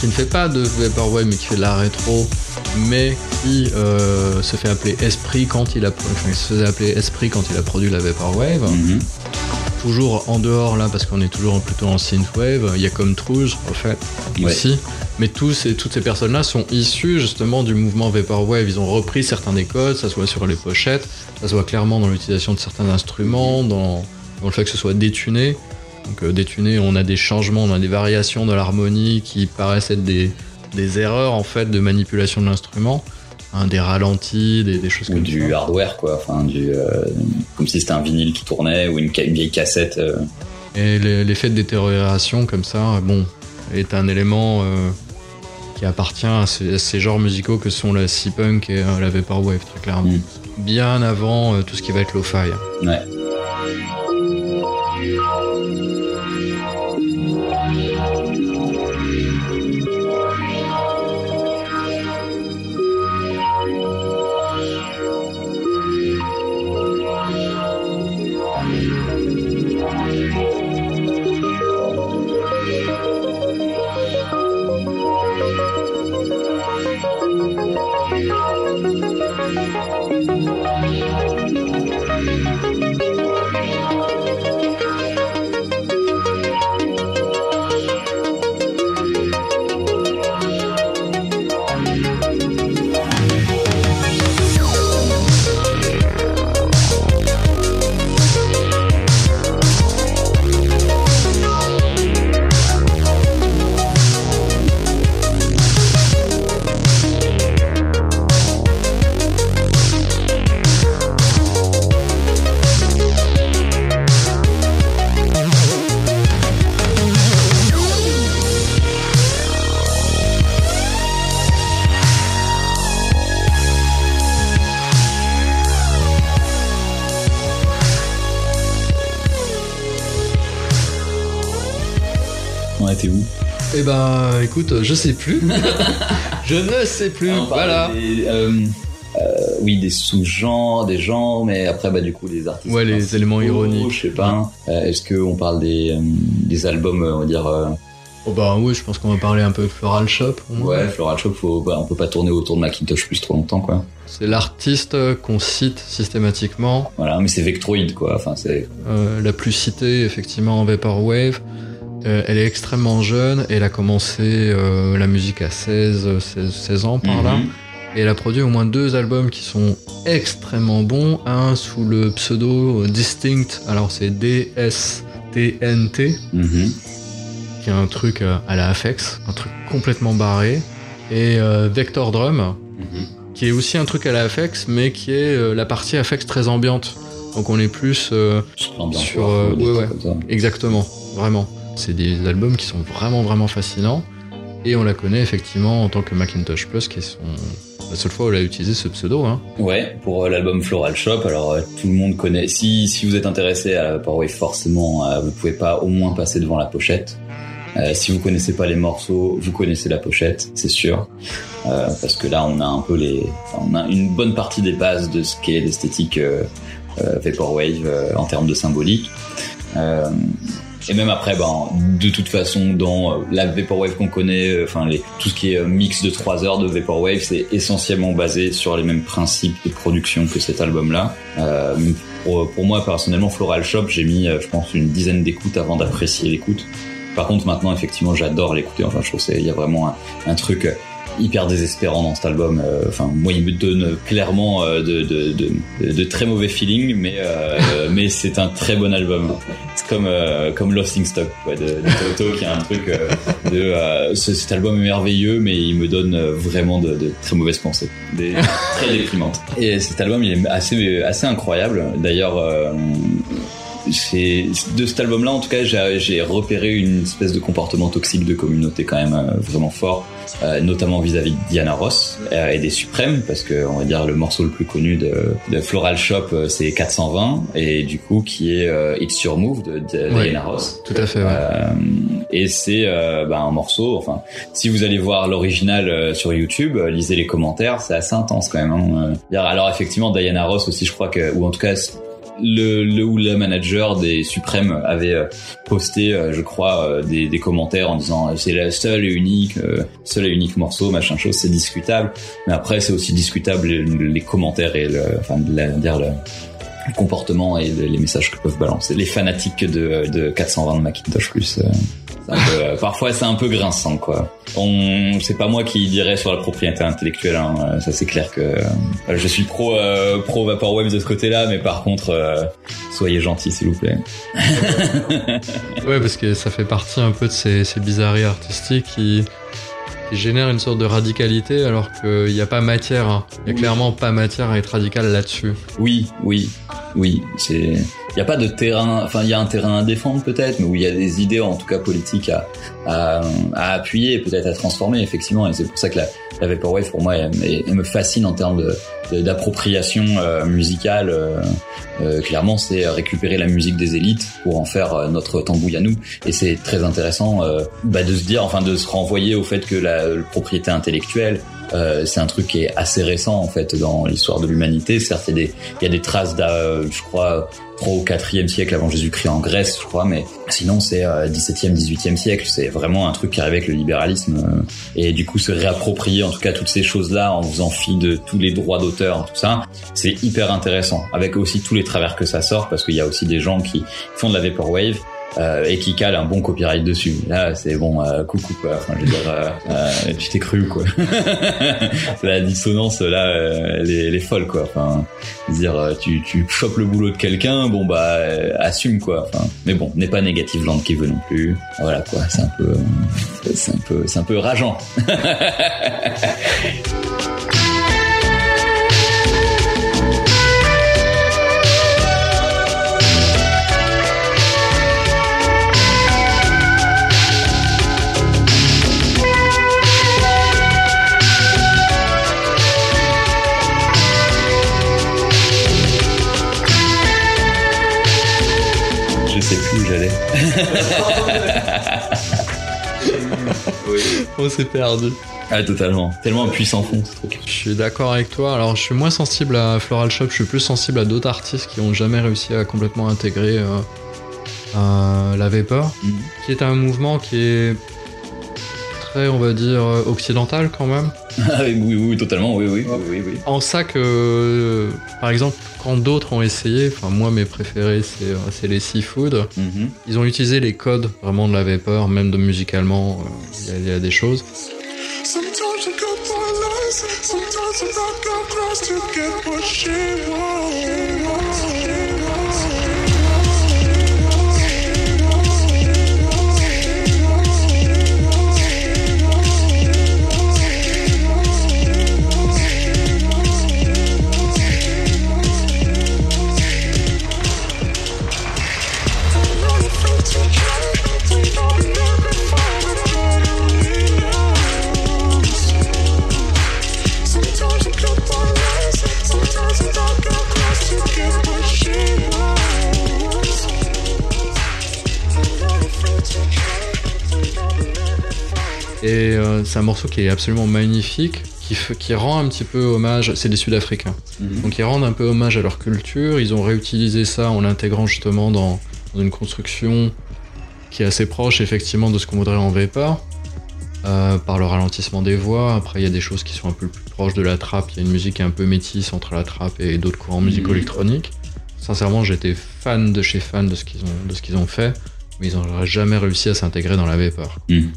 Qui ne fait pas de Vaporwave mais qui fait de la rétro, mais qui euh, se fait appeler Esprit quand il a, enfin, il se faisait appeler Esprit quand il a produit la Vaporwave. Mhm. Toujours en dehors là parce qu'on est toujours plutôt en synthwave. Il y a comme Trouge en fait Ouais. aussi. Mais tous et toutes ces personnes-là sont issues justement du mouvement Vaporwave. Ils ont repris certains des codes, ça soit sur les pochettes, ça soit clairement dans l'utilisation de certains instruments, dans, dans le fait que ce soit détuné. Donc euh, détuné, on a des changements, on a des variations de l'harmonie qui paraissent être des, des erreurs en fait de manipulation de l'instrument, Hein, des ralentis, des, des choses Ou comme du ça. hardware, quoi. Enfin, du, euh, comme si c'était un vinyle qui tournait ou une, vieille cassette. euh. Et l'e- l'effet de détérioration comme ça, bon, est un élément euh, qui appartient à ces, à ces genres musicaux que sont la C-Punk et la Vaporwave, très clairement. Mm. Bien avant tout ce qui va être lo-fi. Ouais. Ben, écoute, je sais plus. je ne sais plus. Voilà. des, euh, euh, oui, des sous-genres, des genres, mais après, bah, du coup, les artistes. Ouais, les éléments ironiques. Je sais pas. Euh, Est-ce qu'on parle des, euh, des albums, euh, on va dire. euh, Oh bah oui, je pense qu'on va parler un peu de Floral Shop. ouais, Floral Shop, faut, bah, on peut pas tourner autour de Macintosh plus trop longtemps, quoi. C'est l'artiste qu'on cite systématiquement. Voilà, mais c'est Vectroid, quoi. Enfin, c'est. Euh, la plus citée, effectivement, en Vaporwave. Euh, elle est extrêmement jeune. Elle a commencé euh, la musique à 16, 16, 16 ans par là. Mhm. Et elle a produit au moins deux albums qui sont extrêmement bons. Un sous le pseudo Distinct, alors c'est D-S-T-N-T, Mhm. qui est un truc euh, à la Afex, un truc complètement barré. Et euh, Vector Drum, Mhm. qui est aussi un truc à la Afex, mais qui est euh, la partie Afex très ambiante. Donc on est plus euh, Sur euh, ouais, ouais. exactement, vraiment. C'est des albums qui sont vraiment vraiment fascinants. Et on la connaît effectivement en tant que Macintosh Plus, qui est la seule fois où elle a utilisé ce pseudo. Hein. Ouais, pour euh, l'album Floral Shop, alors euh, tout le monde connaît. Si, si vous êtes intéressé à la forcément, euh, vous pouvez pas au moins passer devant la pochette. Euh, si vous connaissez pas les morceaux, vous connaissez la pochette, c'est sûr. Parce que là, on a un peu les, on a une bonne partie des bases de ce qu'est l'esthétique Vaporwave en termes de symbolique. Et même après, ben, de toute façon, dans euh, la Vaporwave qu'on connaît, euh, enfin tout ce qui est euh, mix de 3 heures de Vaporwave, c'est essentiellement basé sur les mêmes principes de production que cet album-là. Pour, moi, personnellement, Floral Shop, j'ai mis, je pense, une dizaine d'écoutes avant d'apprécier l'écoute. Par contre, maintenant, effectivement, j'adore l'écouter. Enfin, je trouve qu'il y a vraiment un, truc hyper désespérant dans cet album. Euh, Enfin, moi, il me donne clairement euh, de, très mauvais feeling, mais euh, mais c'est un très bon album. C'est comme comme Lost in Stock de, Toto, qui a un truc de ce- cet album est merveilleux, mais il me donne vraiment de, très mauvaises pensées, très déprimantes. Et cet album, il est assez incroyable. D'ailleurs. C'est de cet album-là, en tout cas, j'ai repéré une espèce de comportement toxique de communauté quand même euh, vraiment fort, euh, notamment vis-à-vis de Diana Ross euh, et des Suprêmes, parce que on va dire le morceau le plus connu de, de Floral Shop, euh, c'est 420, et du coup qui est euh, It's Your Move de, de Ouais. Diana Ross. Tout à fait, ouais. Euh, et c'est euh, bah, un morceau. Enfin, si vous allez voir l'original euh, sur YouTube, lisez les commentaires, c'est assez intense quand même. Hein. Alors effectivement, Diana Ross aussi, je crois que, ou en tout cas, le, le ou la manager des Suprêmes avait euh, posté, euh, je crois, euh, des, des commentaires en disant c'est la seule et unique, seul et unique morceau, machin chose, c'est discutable. Mais après, c'est aussi discutable les, commentaires et le, enfin, la- dire le, le comportement et le- les messages que peuvent balancer les fanatiques de, de 420 de Macintosh plus. Euh, peu, parfois, c'est un peu grinçant, quoi. On, c'est pas moi qui dirais sur la propriété intellectuelle. Hein, euh, ça, c'est clair que euh, je suis pro euh, pro vaporwave de ce côté-là, mais par contre, euh, soyez gentils, s'il vous plaît. Ouais, parce que ça fait partie un peu de ces, ces bizarreries artistiques qui, qui génèrent une sorte de radicalité alors qu'il n'y a pas matière. hein. Il n'y a clairement pas matière à être radical là-dessus. Oui, oui, oui. C'est, il y a pas de terrain. Enfin, il y a un terrain à défendre peut-être, mais où il y a des idées, en tout cas politiques, à à, à appuyer, peut-être à transformer, effectivement. Et c'est pour ça que la, la vaporwave, pour moi, elle, me fascine en termes d'appropriation euh, musicale. euh, euh, clairement, c'est récupérer la musique des élites pour en faire euh, notre tambouille à nous. Et c'est très intéressant bah, de se dire, enfin, de se renvoyer au fait que la, la propriété intellectuelle, euh, c'est un truc qui est assez récent en fait dans l'histoire de l'humanité. Certes, il y a des, il y a des traces, euh, je crois, 3 au 4e siècle avant Jésus-Christ en Grèce, je crois, mais sinon c'est euh, 17e, 18e siècle. C'est vraiment un truc qui arrive avec le libéralisme. euh, et du coup, se réapproprier en tout cas toutes ces choses-là en faisant fi de tous les droits d'auteur, tout ça, c'est hyper intéressant. Avec aussi tous les travers que ça sort, parce qu'il y a aussi des gens qui font de la vaporwave euh, et qui calent un bon copyright dessus. Là, c'est bon, euh, coucou quoi. Enfin, je veux euh, euh, tu t'es cru quoi. la dissonance là, euh, elle, est, folle quoi. Enfin, dire, euh, tu tu chopes le boulot de quelqu'un, bon bah assume quoi. Enfin, mais bon, n'est pas négatif Land qui veut non plus. Voilà quoi, c'est un peu, c'est un peu, c'est un peu rageant. j'allais. On s'est perdu. Ah totalement, tellement puissant fond ce truc. Je suis d'accord avec toi. Alors, je suis moins sensible à Floral Shop, je suis plus sensible à d'autres artistes qui ont jamais réussi à complètement intégrer euh, euh, la vapor, Mhm. qui est un mouvement qui est très, on va dire, euh, occidental quand même. Ah oui, oui, totalement, oui, oui, oui, oui, oui. En ça que, euh, par exemple, quand d'autres ont essayé, enfin moi mes préférés c'est euh, c'est les Seafood, Mhm. ils ont utilisé les codes vraiment de la vapor, même de musicalement, euh, il y y, a des choses. Et euh, c'est un morceau qui est absolument magnifique, qui, rend un petit peu hommage, c'est des Sud-Africains, Mhm. donc ils rendent un peu hommage à leur culture, ils ont réutilisé ça en l'intégrant justement dans, dans une construction qui est assez proche effectivement de ce qu'on voudrait en vapor. euh, par le ralentissement des voix. Après, il y a des choses qui sont un peu plus proches de la trappe. Il y a une musique qui est un peu métisse entre la trappe et d'autres courants musicaux Mhm. électroniques. Sincèrement, j'étais fan de chez fan de ce qu'ils ont, de ce qu'ils ont fait, mais ils n'auraient jamais réussi à s'intégrer dans la vapor. Mhm.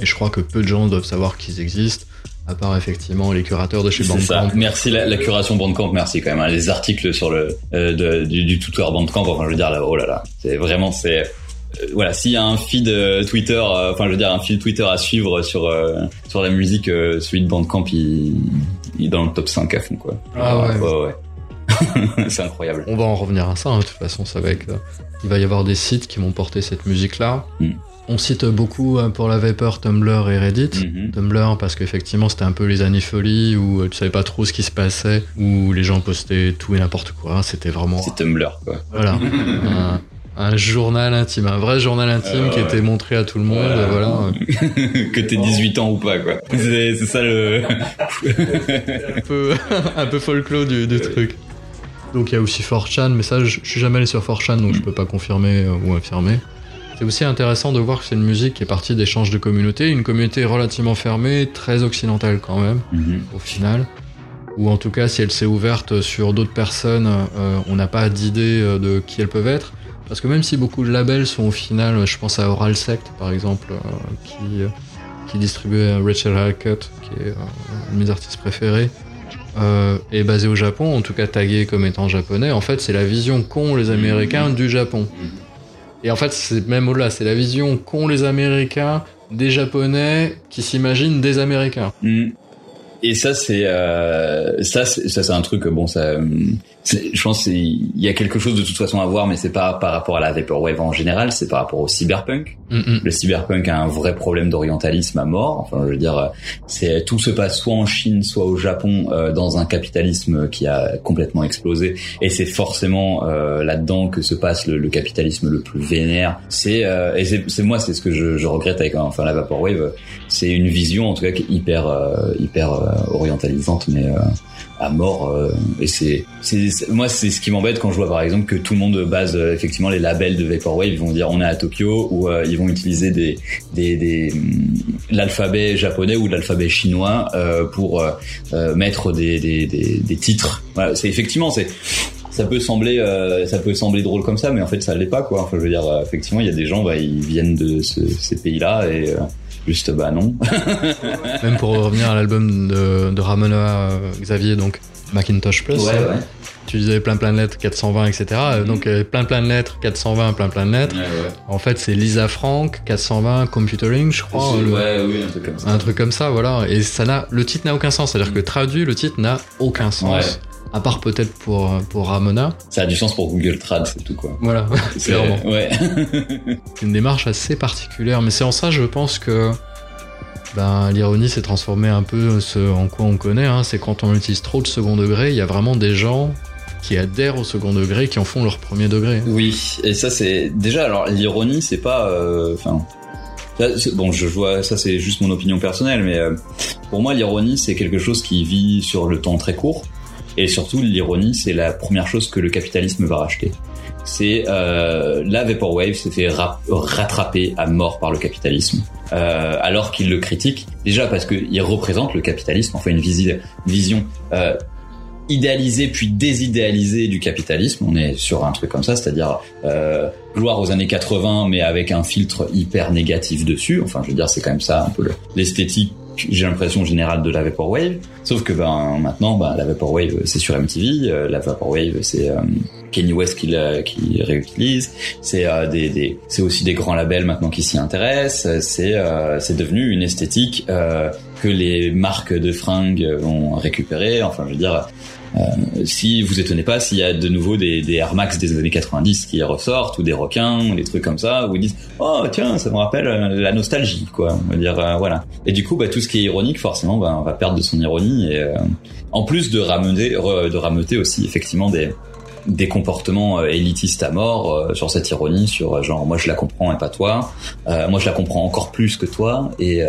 Et je crois que peu de gens doivent savoir qu'ils existent, à part effectivement les curateurs de chez ça. Bandcamp. Merci la, la curation Bandcamp, merci quand même. hein. Les articles sur le euh, de- du, du tuteur Bandcamp, enfin je veux dire là, oh là là, c'est vraiment c'est euh, voilà, s'il y a un feed euh, Twitter, euh, enfin je veux dire un fil Twitter à suivre sur euh, sur la musique, euh, celui de Bandcamp, il, il est dans le top 5 à fond quoi. Ah ouais. ouais. ouais. c'est incroyable. On va en revenir à ça, hein, de toute façon, ça va être, euh, il va y avoir des sites qui vont porter cette musique-là. Mm. On cite beaucoup euh, pour la Vapor, Tumblr et Reddit. Mhm. Tumblr parce qu'effectivement c'était un peu les années folie où euh, tu savais pas trop ce qui se passait, où les gens postaient tout et n'importe quoi. C'était vraiment C'est Tumblr quoi. voilà un, un journal intime, un vrai journal intime Euh, qui ouais. était montré à tout le monde. Voilà. Voilà, que t'aies 18 ans ou pas quoi. C'est ça le. un peu un peu folklore du, du truc. Donc il y a aussi 4chan, mais ça, je, je suis jamais allé sur 4chan, donc je peux pas confirmer euh, ou affirmer. C'est aussi intéressant de voir que c'est une musique qui est partie d'échanges de communautés, une communauté relativement fermée, très occidentale quand même, Mhm. au final. Ou en tout cas, si elle s'est ouverte sur d'autres personnes, euh, on n'a pas d'idée euh, de qui elles peuvent être. Parce que même si beaucoup de labels sont au final, je pense à Oral Sect par exemple, euh, qui, euh, qui distribuait Rachel Halkett, qui est euh, un de mes artistes préférés, euh, est basé au Japon, en tout cas tagué comme étant japonais, en fait c'est la vision qu'ont les Américains du Japon. Et en fait c'est même au-delà, c'est la vision qu'ont les Américains des Japonais qui s'imaginent des Américains. Mm. Et ça c'est euh, ça c'est ça c'est un truc bon ça euh, c'est- je pense qu'il y a quelque chose de toute façon à voir mais c'est pas par rapport à la vaporwave en général c'est par rapport au cyberpunk Mm, mm. le cyberpunk a un vrai problème d'orientalisme à mort. Enfin, je veux dire, c'est tout se passe soit en Chine, soit au Japon, euh, dans un capitalisme qui a complètement explosé. Et c'est forcément euh, là-dedans que se passe le, le capitalisme le plus vénère. C'est euh, et c'est c'est moi, c'est ce que je, je regrette avec enfin la vaporwave. C'est une vision en tout cas qui est hyper euh, hyper orientalisante, mais euh, à mort. euh, et c'est moi c'est ce qui m'embête quand je vois par exemple que tout le monde base euh, effectivement les labels de vaporwave. Ils vont dire on est à Tokyo ou euh, ils vont utiliser des des, des hum, l'alphabet japonais ou l'alphabet chinois euh, pour euh, euh, mettre des, des, des, titres. C'est effectivement c'est ça peut sembler euh, ça peut sembler drôle comme ça mais en fait ça l'est pas quoi. Enfin je veux dire euh, effectivement il y a des gens bah ils viennent de ce- ces pays-là et euh, juste bah non. Même pour revenir à l'album de, de Ramona euh, Xavier, donc Macintosh Plus, tu disais plein plein de lettres, 420, etc. Euh, Donc euh, plein plein de lettres, 420, plein plein de lettres. En fait, c'est Lisa Frank, 420, Computering, je crois. le- ouais oui un truc comme ça. Un truc comme ça, voilà. Et ça n'a, le titre n'a aucun sens. C'est-à-dire que traduit, le titre n'a aucun sens. À part peut-être pour, pour Ramona. Ça a du sens pour Google Trad c'est tout quoi. Voilà, C'est- clairement. Ouais. C'est une démarche assez particulière. Mais c'est en ça, je pense que ben, l'ironie s'est transformée un peu ce en quoi on connaît. Hein. C'est quand on utilise trop de second degré, il y a vraiment des gens qui adhèrent au second degré, qui en font leur premier degré. Oui, et ça c'est déjà alors l'ironie c'est pas euh, enfin bon je vois ça c'est juste mon opinion personnelle mais euh, pour moi l'ironie c'est quelque chose qui vit sur le temps très court et surtout l'ironie c'est la première chose que le capitalisme va racheter. C'est euh, la vaporwave s'est fait ra- rattraper à mort par le capitalisme euh, alors qu'il le critique déjà parce qu'il représente le capitalisme enfin une visi- vision euh, idéalisé puis désidéalisé du capitalisme. On est sur un truc comme ça, c'est-à-dire euh, gloire aux années 80, mais avec un filtre hyper négatif dessus. Enfin, je veux dire, c'est quand même ça un peu le- l'esthétique. J'ai l'impression générale de la vaporwave. Sauf que ben maintenant, ben, la vaporwave c'est sur MTV, euh, la vaporwave c'est euh, Kanye West qui, la- qui réutilise. C'est euh, des, des aussi des grands labels maintenant qui s'y intéressent. C'est euh, c'est devenu une esthétique euh, que les marques de fringues vont récupérer. Enfin, je veux dire, euh, si vous étonnez pas s'il y a de nouveau des, des Air Max des années 90 qui ressortent ou des requins ou des trucs comme ça où ils disent oh tiens ça me rappelle euh, la nostalgie quoi on va dire euh, voilà. Et du coup bah tout ce qui est ironique forcément bah, on va perdre de son ironie et euh, en plus de rameuter re- de rameuter aussi effectivement des des comportements euh, élitistes à mort euh, sur cette ironie sur euh, genre moi je la comprends et pas toi. Moi je la comprends encore plus que toi. Et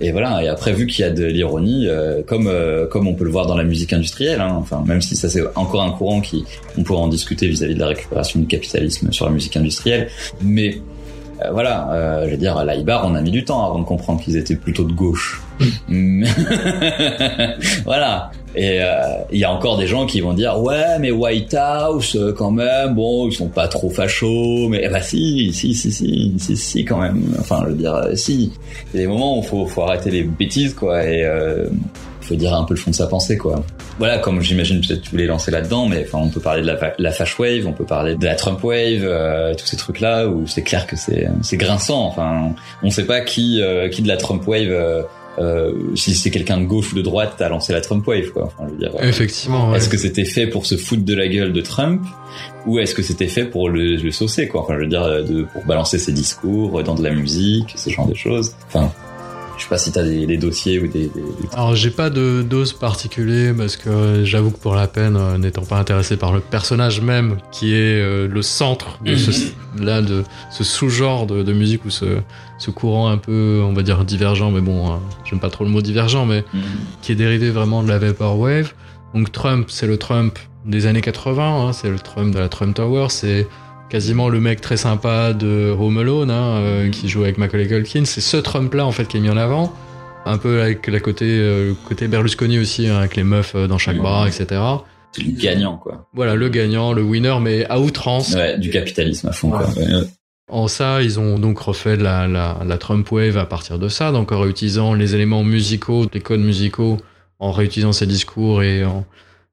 et voilà. Et après, vu qu'il y a de l'ironie, euh, comme euh, comme on peut le voir dans la musique industrielle, hein, enfin même si ça c'est encore un courant qui on pourrait en discuter vis-à-vis de la récupération du capitalisme sur la musique industrielle, mais euh, voilà, euh, je veux dire, à l'Aibar, on a mis du temps avant de comprendre qu'ils étaient plutôt de gauche. Voilà. Et euh, il y a encore des gens qui vont dire ouais mais White House quand même bon ils sont pas trop fachos mais bah si si si si si si quand même enfin je veux dire si il y a des moments où faut faut arrêter les bêtises quoi et faut dire un peu le fond de sa pensée quoi voilà comme j'imagine peut-être que tu voulais lancer là-dedans mais enfin on peut parler de la, la fash wave on peut parler de la Trump wave euh, tous ces trucs là où c'est clair que c'est c'est grinçant enfin on sait pas qui euh, qui de la Trump wave euh, si c'est quelqu'un de gauche ou de droite a lancé la Trump wave quoi enfin je veux dire Effectivement, ouais. est-ce que c'était fait pour se foutre de la gueule de Trump ou est-ce que c'était fait pour le, le saucer quoi? Enfin, je veux dire, de, pour balancer ses discours dans de la musique, ce genre de choses. Enfin, je sais pas si t'as des, des dossiers ou des. des- des- Alors j'ai pas de dose particulier parce que j'avoue que pour la peine, euh, n'étant pas intéressé par le personnage même qui est euh, le centre de ce là de ce sous-genre de, de musique ou ce, ce courant un peu on va dire divergent, mais bon, euh, j'aime pas trop le mot divergent, mais qui est dérivé vraiment de la vaporwave. Donc Trump, c'est le Trump des années 80. hein, c'est le Trump de la Trump Tower. C'est quasiment le mec très sympa de Home Alone, hein, euh, qui joue avec Macaulay Culkin. C'est ce Trump-là en fait qui est mis en avant. Un peu avec la côté, euh, le côté Berlusconi aussi, hein, avec les meufs euh, dans chaque bar, etc. C'est le gagnant, quoi. Voilà, le gagnant, le winner, mais à outrance. Ouais, du capitalisme à fond, quoi. Ouais. En ça, ils ont donc refait la, la, la Trump Wave à partir de ça, donc en réutilisant les éléments musicaux, les codes musicaux, en réutilisant ses discours et en,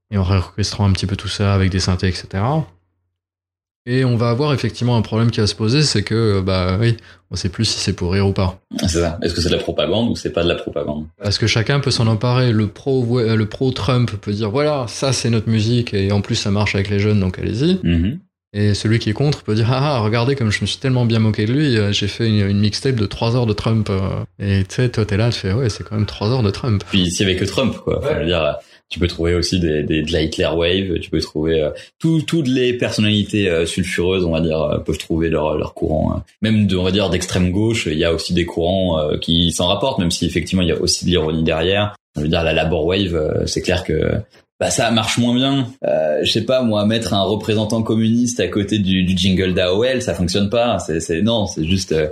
et en réorchestrant un petit peu tout ça avec des synthés, etc. Et on va avoir effectivement un problème qui va se poser, c'est que, bah oui, on sait plus si c'est pour rire ou pas. C'est ça. Est-ce que c'est de la propagande ou c'est pas de la propagande? Parce que chacun peut s'en emparer. Le pro, euh, le pro Trump peut dire voilà, ça c'est notre musique et en plus ça marche avec les jeunes, donc allez-y. Mhm. Et celui qui est contre peut dire ah, ah regardez comme je me suis tellement bien moqué de lui, euh, j'ai fait une, une mixtape de 3 heures de Trump. euh. Et tu sais, toi t'es là, tu fais ouais c'est quand même 3 heures de Trump. Puis s'il y avait que Trump, quoi. Enfin, je veux dire, tu peux trouver aussi des, des, de la Hitler Wave, tu peux trouver euh, tout- toutes les personnalités euh, sulfureuses, on va dire, euh, peuvent trouver leur, leur courant. hein. Même de, on va dire d'extrême gauche, il y a aussi des courants euh, qui s'en rapportent, même si effectivement il y a aussi de l'ironie derrière. Je veux dire, la Labor Wave, euh, c'est clair que bah ça marche moins bien. Euh, je sais pas moi, mettre un représentant communiste à côté du, du jingle d'AOL, ça fonctionne pas. C'est, non, c'est juste euh,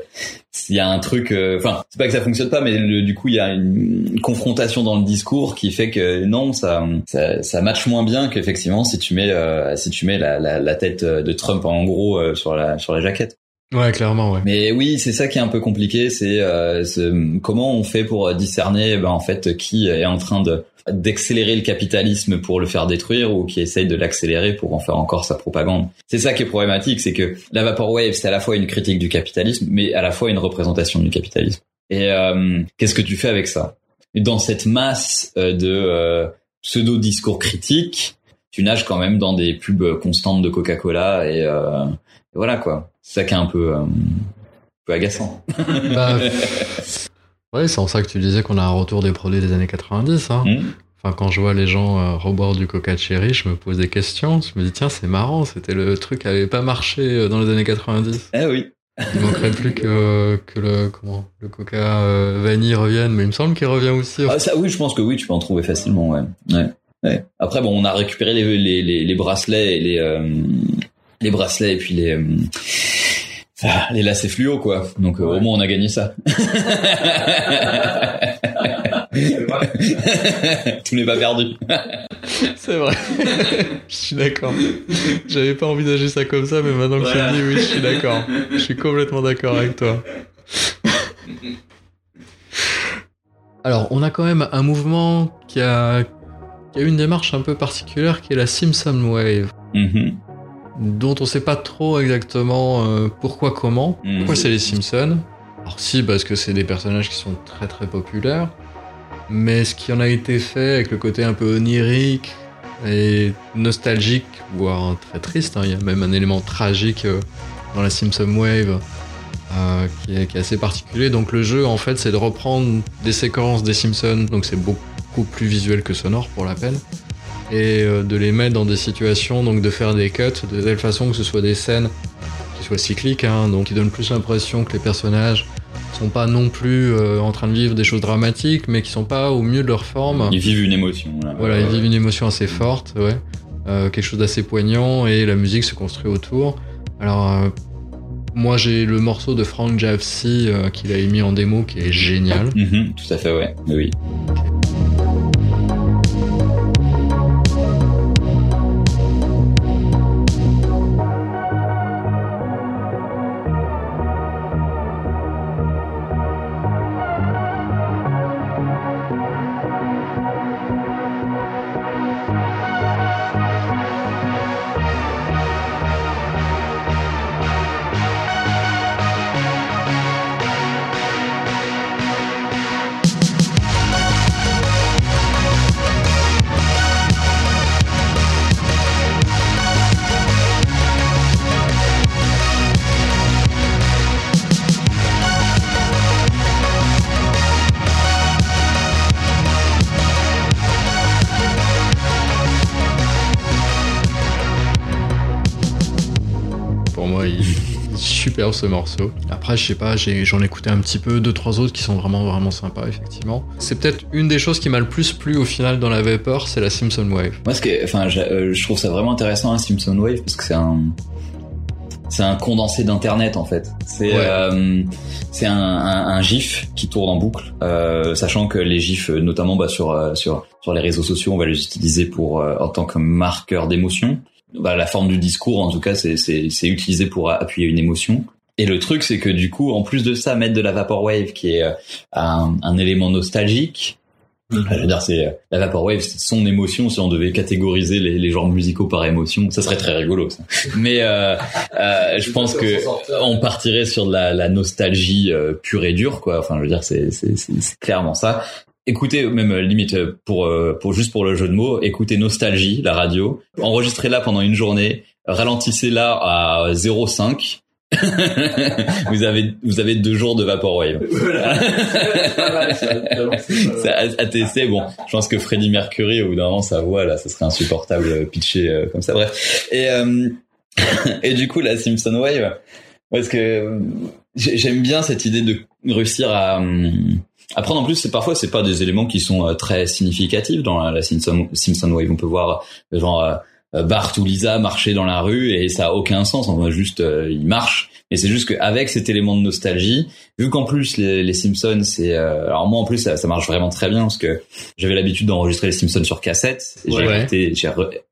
s'il y a un truc. euh, Enfin, c'est pas que ça fonctionne pas, mais du coup il y a une, confrontation dans le discours qui fait que non, ça ça, ça matche moins bien qu'effectivement si tu mets si tu mets la, la, la tête de Trump en gros sur la sur la jaquette. Ouais, clairement, ouais. Mais oui, c'est ça qui est un peu compliqué, c'est euh, comment on fait pour discerner ben, en fait qui est en train de d'accélérer le capitalisme pour le faire détruire ou qui essaye de l'accélérer pour en faire encore sa propagande. C'est ça qui est problématique, c'est que la Vaporwave, c'est à la fois une critique du capitalisme, mais à la fois une représentation du capitalisme. Et euh, qu'est-ce que tu fais avec ça? Dans cette masse euh, de euh, pseudo-discours critiques, tu nages quand même dans des pubs constantes de Coca-Cola et, euh, et voilà quoi. C'est ça qui est un peu, euh, un peu agaçant. Bah, ouais, c'est en ça que tu disais qu'on a un retour des produits des années 90. Hein. Hmm Enfin, quand je vois les gens euh, reboire du Coca Cherry, je me pose des questions. Je me dis tiens, c'est marrant, c'était le truc qui avait pas marché euh, dans les années 90. Eh oui. Il manquerait plus que, que le comment le Coca euh, vanille revienne, mais il me semble qu'il revient aussi. Ah, ça, oui, je pense que oui, tu peux en trouver facilement, ouais. ouais. ouais. Après, bon, on a récupéré les, les, les, les bracelets et les, euh, les bracelets et puis les, euh, les lacets fluo, quoi. Donc, euh, au moins, on a gagné ça. Tout n'est pas perdu. C'est vrai. je suis d'accord. J'avais pas envisagé ça comme ça, mais maintenant que Voilà. tu le dis, oui, je suis d'accord. Je suis complètement d'accord avec toi. Alors, on a quand même un mouvement qui a, qui a une démarche un peu particulière qui est la Simpson Wave, Mhm. Dont on sait pas trop exactement euh, pourquoi, comment. Mhm. Pourquoi c'est les Simpsons? Alors, si, parce que c'est des personnages qui sont très très populaires. Mais ce qui en a été fait avec le côté un peu onirique et nostalgique, voire très triste, hein, il y a même un élément tragique euh, dans la Simpson Wave euh, qui, est, qui est assez particulier. Donc le jeu, en fait, c'est de reprendre des séquences des Simpsons, donc c'est beaucoup plus visuel que sonore pour la peine, et euh, de les mettre dans des situations, donc de faire des cuts de telle façon que ce soit des scènes qui soient cycliques, hein, donc qui donnent plus l'impression que les personnages sont pas non plus euh, en train de vivre des choses dramatiques, mais qui sont pas au mieux de leur forme. Ils vivent une émotion. Là. Voilà, ils vivent une émotion assez forte, ouais. Euh, quelque chose d'assez poignant et la musique se construit autour. Alors, euh, moi j'ai le morceau de Frank Javsi qu'il a émis en démo qui est génial. Mhm, tout à fait, ouais. Oui. Super ce morceau. Après, je sais pas, j'en ai écouté un petit peu, deux trois autres qui sont vraiment vraiment sympas effectivement. C'est peut-être une des choses qui m'a le plus plu au final dans la Vapor, c'est la Simpson Wave. Moi, ce que, enfin, je, euh, je trouve ça vraiment intéressant, hein, Simpson Wave, parce que c'est un, c'est un condensé d'internet en fait. C'est, Ouais. euh, c'est un, un, un GIF qui tourne en boucle, euh, sachant que les GIFs, euh, notamment bah, sur euh, sur sur les réseaux sociaux, on va les utiliser pour euh, en tant que marqueur d'émotion. Bah, la forme du discours, en tout cas, c'est c'est c'est utilisé pour appuyer une émotion. Et le truc, c'est que du coup, en plus de ça, mettre de la vaporwave, qui est euh, un, un élément nostalgique, Mhm. je veux dire, c'est la vaporwave, c'est son émotion. Si on devait catégoriser les, les genres musicaux par émotion, ça serait très rigolo. Ça. Mais euh, euh, je pense que on partirait sur de la, la nostalgie euh, pure et dure, quoi. Enfin, je veux dire, c'est c'est c'est- c'est clairement ça. Écoutez, même euh, limite euh, pour euh, pour juste pour le jeu de mots, écoutez Nostalgie, la radio, enregistrez-la pendant une journée, ralentissez-la à 0,5. vous avez vous avez deux jours de vaporwave. C'est à, à tester. Bon, je pense que Freddie Mercury, au bout d'un moment, sa voix là, ça serait insupportable pitché euh, comme ça. Bref. Et euh, et du coup, la Simpson Wave, parce que j'ai- j'aime bien cette idée de réussir à hum, prendre en plus. C'est parfois c'est pas des éléments qui sont euh, très significatifs dans la, la Simpson Simpson Wave. On peut voir euh, genre euh, Bart ou Lisa marcher dans la rue et ça a aucun sens. On voit juste euh, ils marchent. Et c'est juste qu'avec cet élément de nostalgie, vu qu'en plus les, les Simpsons, c'est euh, alors moi en plus ça, ça marche vraiment très bien parce que j'avais l'habitude d'enregistrer les Simpsons sur cassette. Et J'ai Ouais. j'ai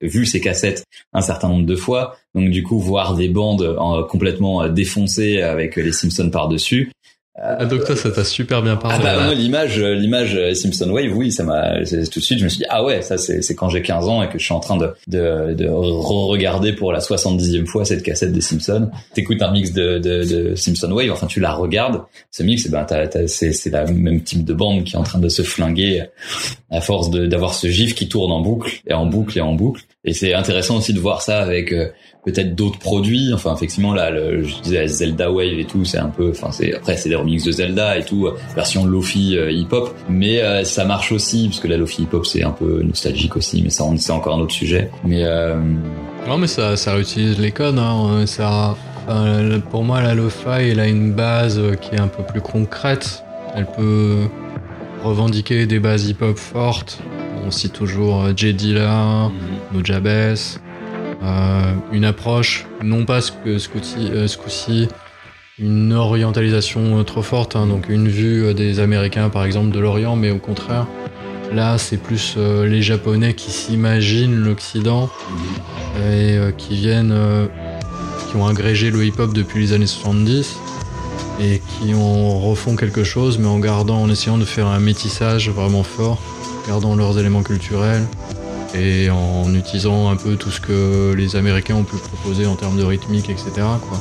vu ces cassettes un certain nombre de fois. Donc du coup voir des bandes en- complètement défoncées avec les Simpsons par dessus. Ah, donc toi, ça t'a super bien Ah parlé. bah moi l'image euh, l'image euh, Simpson Wave oui ça m'a tout de suite je me suis dit ah ouais ça c'est c'est quand j'ai 15 ans et que je suis en train de de, de re-regarder pour la 70e fois cette cassette des Simpsons t'écoutes un mix de, de de Simpson Wave enfin tu la regardes. Ce mix eh ben c'est c'est la même type de bande qui est en train de se flinguer à force de d'avoir ce gif qui tourne en boucle et en boucle et en boucle et c'est intéressant aussi de voir ça avec euh, peut-être d'autres produits enfin effectivement là le, je disais Zelda Wave et tout c'est un peu enfin c'est après c'est des remixes de Zelda et tout euh, version lofi euh, hip hop mais euh, ça marche aussi parce que la lofi hip hop c'est un peu nostalgique aussi mais ça c'est encore un autre sujet mais euh, Non, mais ça, ça réutilise les codes. Hein. Ça, le- pour moi, la lo-fi, elle a une base euh, qui est un peu plus concrète. Elle peut revendiquer des bases hip-hop fortes. On cite toujours euh, J. Dilla, Nujabes. Euh, une approche, non pas ce que ce coup-ci, euh, une orientalisation trop forte, hein, donc une vue des Américains par exemple de l'Orient, mais au contraire, là c'est plus euh, les Japonais qui s'imaginent l'Occident et euh, qui viennent, qui ont agrégé le hip-hop depuis les années 70 et qui en refont quelque chose, mais en gardant, en essayant de faire un métissage vraiment fort, gardant leurs éléments culturels et en utilisant un peu tout ce que les Américains ont pu proposer en termes de rythmique, etc. Quoi.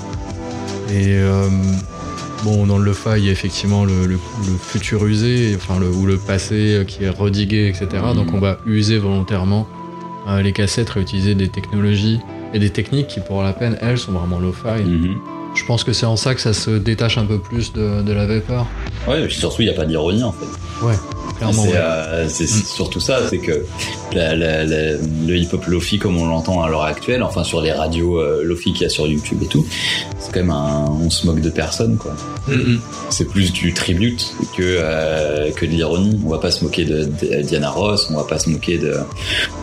Et euh, bon, dans le lo-fi, il y a effectivement le, le, le futur usé, enfin le, ou le passé qui est redigué, etc. Donc on va user volontairement euh, les cassettes, réutiliser des technologies et des techniques qui, pour la peine, elles, sont vraiment lo-fi. mhm. Je pense que c'est en ça que ça se détache un peu plus de, de la vapeur. Ouais et puis surtout il y a pas d'ironie en fait Clairement, c'est ouais. euh, c'est Mm. surtout ça, c'est que la- la- la- le hip-hop lofi comme on l'entend à l'heure actuelle, enfin sur les radios euh, lofi qu'il y a sur YouTube et tout, c'est quand même un, on se moque de personne quoi. Mm, C'est plus du tribute que euh, que de l'ironie. On va pas se moquer de, de Diana Ross, on va pas se moquer de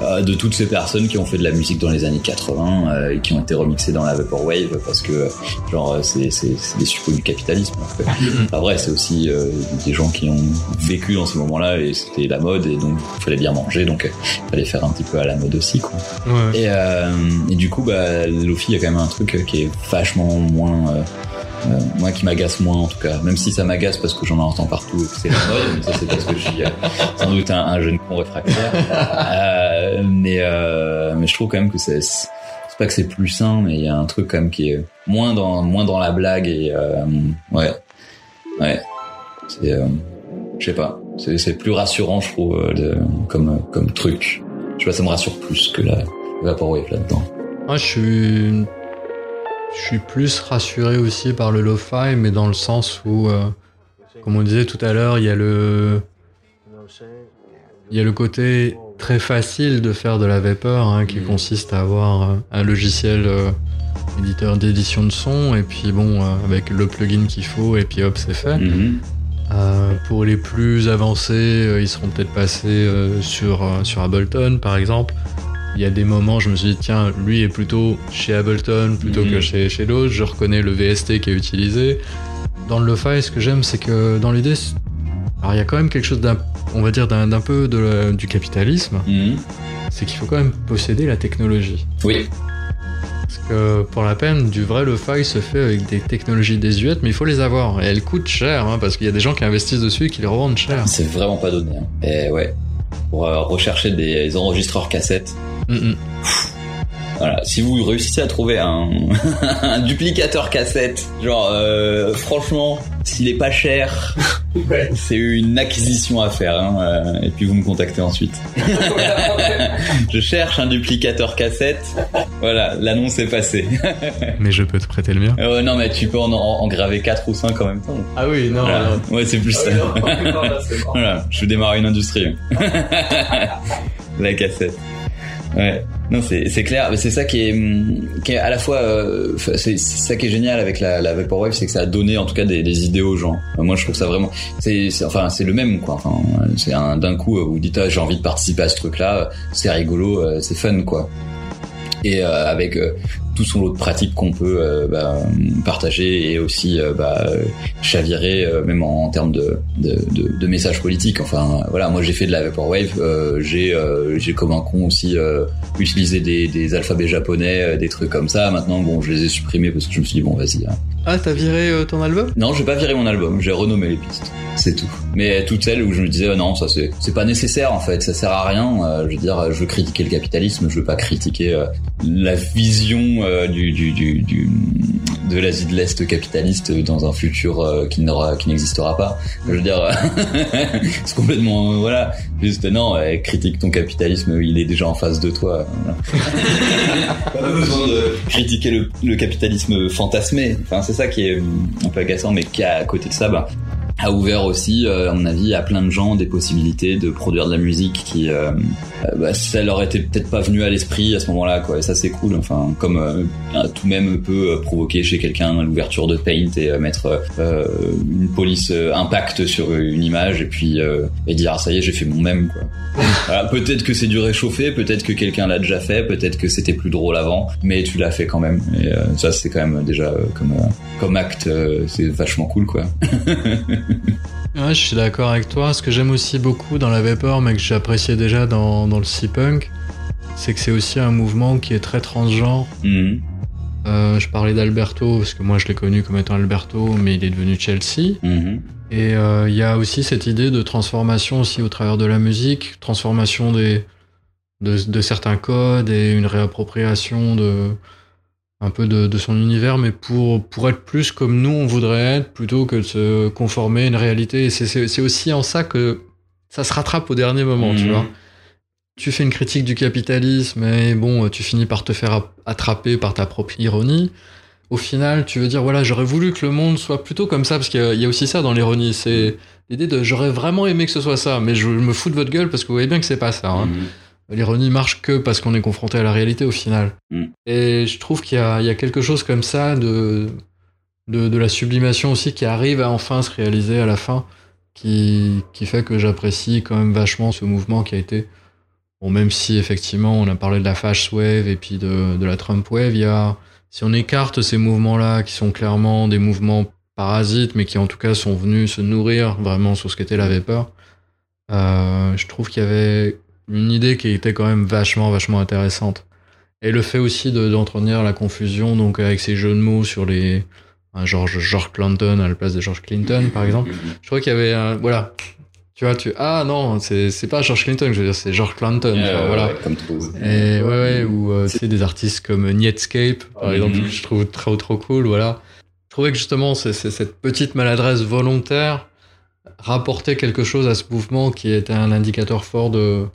euh, de toutes ces personnes qui ont fait de la musique dans les années 80 euh, et qui ont été remixées dans la vaporwave parce que genre c'est des suppôts du capitalisme. Alors que, mm. pas vrai, c'est aussi euh, des gens qui ont vécu dans ce moment-là et c'était la mode et donc il fallait bien manger donc il fallait faire un petit peu à la mode aussi quoi. Ouais. Et, euh, et du coup bah Lofi il y a quand même un truc qui est vachement moins euh, euh, moi qui m'agace moins en tout cas même si ça m'agace parce que j'en entends partout et que c'est la mode mais ça c'est parce que je suis euh, sans doute un, un jeune con réfractaire Euh, mais euh, mais je trouve quand même que c'est c'est pas que c'est plus sain mais il y a un truc quand même qui est moins dans moins dans la blague et euh, ouais ouais c'est euh, je sais pas c'est plus rassurant je trouve euh, de, comme comme truc je sais pas ça me rassure plus que la vaporwave là-dedans Moi, je suis, je suis plus rassuré aussi par le lo-fi, mais dans le sens où, euh, comme on disait tout à l'heure, il y a le, il y a le côté très facile de faire de la vapeur, hein, qui Mhm. consiste à avoir euh, un logiciel euh, éditeur d'édition de son, et puis bon, euh, avec le plugin qu'il faut, et puis hop, c'est fait. Mhm. Euh, pour les plus avancés, euh, ils seront peut-être passés euh, sur, sur Ableton, par exemple. Il y a des moments, je me suis dit, tiens, lui est plutôt chez Ableton plutôt Mhm. que chez, chez l'autre. Je reconnais le VST qui est utilisé. Dans le lo-fi, ce que j'aime, c'est que dans l'idée, alors il y a quand même quelque chose d'un, on va dire, d'un, d'un peu de du capitalisme. Mhm. C'est qu'il faut quand même posséder la technologie. Oui. Parce que pour la peine, du vrai lo-fi se fait avec des technologies désuètes, mais il faut les avoir. Et elles coûtent cher, hein, parce qu'il y a des gens qui investissent dessus et qui les revendent cher. C'est vraiment pas donné. Hein. Et ouais. Pour euh, rechercher des enregistreurs cassettes. Mm, mm. Voilà. Si vous réussissez à trouver un, un duplicateur cassette, genre euh, franchement, s'il est pas cher, c'est une acquisition à faire. Hein, euh, et puis vous me contactez ensuite. Je cherche un duplicateur cassette. Voilà, l'annonce est passée. Mais je peux te prêter le mien. Euh, non mais tu peux en, en, en graver 4 ou 5 en même temps. Ah oui, non, Voilà. Ouais, c'est plus ça. voilà, je démarre une industrie. La cassette. Ouais. Non, c'est clair. C'est ça qui est, qui est à la fois, euh, c'est ça qui est génial avec la, la vaporwave, c'est que ça a donné en tout cas des, des idées aux gens. Euh, Moi, je trouve ça vraiment, c'est enfin c'est le même quoi. Enfin, euh, c'est un d'un coup euh, vous dites ah, j'ai envie de participer à ce truc-là, c'est rigolo, euh, c'est fun quoi. Et euh, avec euh, tout son lot de pratiques qu'on peut euh, bah, partager et aussi euh, bah, chavirer euh, même en, en termes de, de, de, de messages politiques. Enfin voilà, moi j'ai fait de la vaporwave, euh, j'ai euh, j'ai comme un con aussi euh, utilisé des, des alphabets japonais, des trucs comme ça. Maintenant bon, je les ai supprimés parce que je me suis dit bon vas-y. hein. Ah, t'as viré ton album? Non, j'ai pas viré mon album, j'ai renommé les pistes. C'est tout. Mais toutes celles où je me disais oh non, ça c'est c'est pas nécessaire en fait, ça sert à rien. Euh, je veux dire, je veux critiquer le capitalisme, je veux pas critiquer la vision euh, du, du, du, du de l'Asie de l'Est capitaliste dans un futur euh, qui n'aura qui n'existera pas. Je veux dire, c'est complètement euh, voilà. Juste non, euh, critique ton capitalisme, il est déjà en face de toi. Pas besoin de critiquer le, le capitalisme fantasmé. Enfin, c'est ça qui est euh, un peu agaçant, mais qui à côté de ça, bah, a ouvert aussi, euh, à mon avis, à plein de gens des possibilités de produire de la musique qui, euh, euh, bah, ça leur était peut-être pas venu à l'esprit à ce moment-là, quoi. Et ça, c'est cool. Enfin, comme euh, tout même peut euh, provoquer chez quelqu'un l'ouverture de Paint et euh, mettre euh, une police impact sur une image et puis euh, et dire ah, ça y est, j'ai fait mon même, quoi. Voilà, peut-être que c'est du réchauffé, peut-être que quelqu'un l'a déjà fait, peut-être que c'était plus drôle avant, mais tu l'as fait quand même. Et euh, ça, c'est quand même déjà euh, comme euh, comme acte, euh, c'est vachement cool, quoi. Ouais, je suis d'accord avec toi. Ce que j'aime aussi beaucoup dans la vapor, mais que j'appréciais déjà dans, dans le C-Punk, c'est que c'est aussi un mouvement qui est très transgenre. Mhm. Euh, je parlais d'Alberto, parce que moi je l'ai connu comme étant Alberto, mais il est devenu Chelsea. Mhm. Et euh, il y a aussi cette idée de transformation aussi au travers de la musique, transformation des, de, de certains codes et une réappropriation de un peu de, de son univers, mais pour, pour être plus comme nous on voudrait être, plutôt que de se conformer à une réalité. Et c'est- aussi en ça que ça se rattrape au dernier moment, tu Mhm. vois. Tu fais une critique du capitalisme et bon, tu finis par te faire attraper par ta propre ironie. Au final, tu veux dire, voilà, j'aurais voulu que le monde soit plutôt comme ça, parce qu'il y a- il y a aussi ça dans l'ironie. C'est l'idée de j'aurais vraiment aimé que ce soit ça, mais je me fous de votre gueule parce que vous voyez bien que c'est pas ça. hein. Mhm. L'ironie marche que parce qu'on est confronté à la réalité au final. Mm. Et je trouve qu'il y a, il y a quelque chose comme ça de, de, de la sublimation aussi qui arrive à enfin se réaliser à la fin, qui, qui fait que j'apprécie quand même vachement ce mouvement qui a été. Bon, même si effectivement on a parlé de la Fash Wave et puis de, de la Trump Wave, il y a, si on écarte ces mouvements-là qui sont clairement des mouvements parasites, mais qui en tout cas sont venus se nourrir vraiment sur ce qu'était la vapeur, euh, je trouve qu'il y avait une idée qui était quand même vachement, vachement intéressante. Et le fait aussi de- d'entretenir la confusion, donc avec ces jeux de mots sur les. un George, George Clinton à la place de George Clinton, par exemple. Je crois qu'il y avait un. Voilà. Tu vois, tu. Ah non, c'est c'est pas George Clinton, je veux dire, c'est George Clinton. voilà. ouais, comme tout. Et ouais, ouais, ou euh, sais, des artistes comme Netscape, par Mhm. exemple, que je trouve trop, trop cool, voilà. Je trouvais que justement, c'est c'est cette petite maladresse volontaire rapportait quelque chose à ce mouvement qui était un indicateur fort de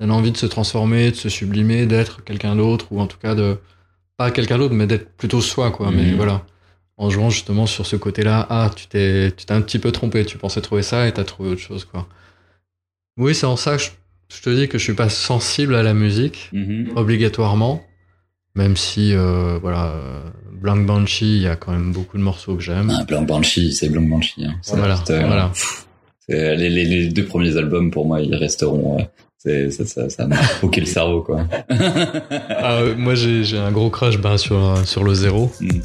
d'une envie de se transformer, de se sublimer, d'être quelqu'un d'autre, ou en tout cas de. Pas quelqu'un d'autre, mais d'être plutôt soi, quoi. Mais Mhm. voilà. En jouant justement sur ce côté-là, ah, tu t'es tu t'es un petit peu trompé, tu pensais trouver ça et t'as trouvé autre chose, quoi. Oui, c'est en ça que je je te dis que je suis pas sensible à la musique, Mhm. obligatoirement. Même si, euh, voilà, Blank Banshee, il y a quand même beaucoup de morceaux que j'aime. Ah, Blanc Banshee, c'est Blanc Banshee. Hein. Ça Voilà, reste, euh, voilà. c'est- Les, les, les deux premiers albums, pour moi, ils resteront. euh, c'est ça, ça, ça m'a le cerveau, quoi. Ah, euh, moi, j'ai j'ai un gros crush ben, sur, euh, sur le zéro. Mm.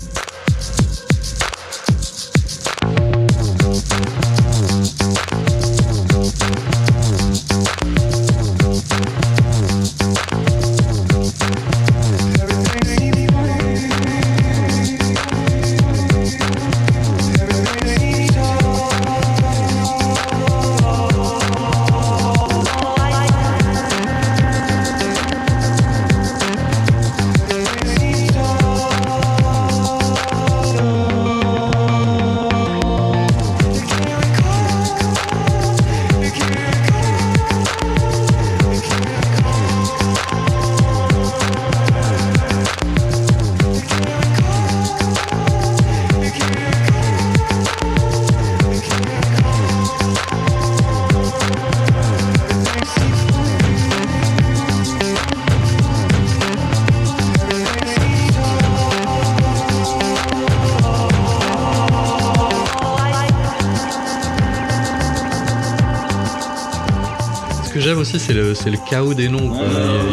Chaos des noms. quoi.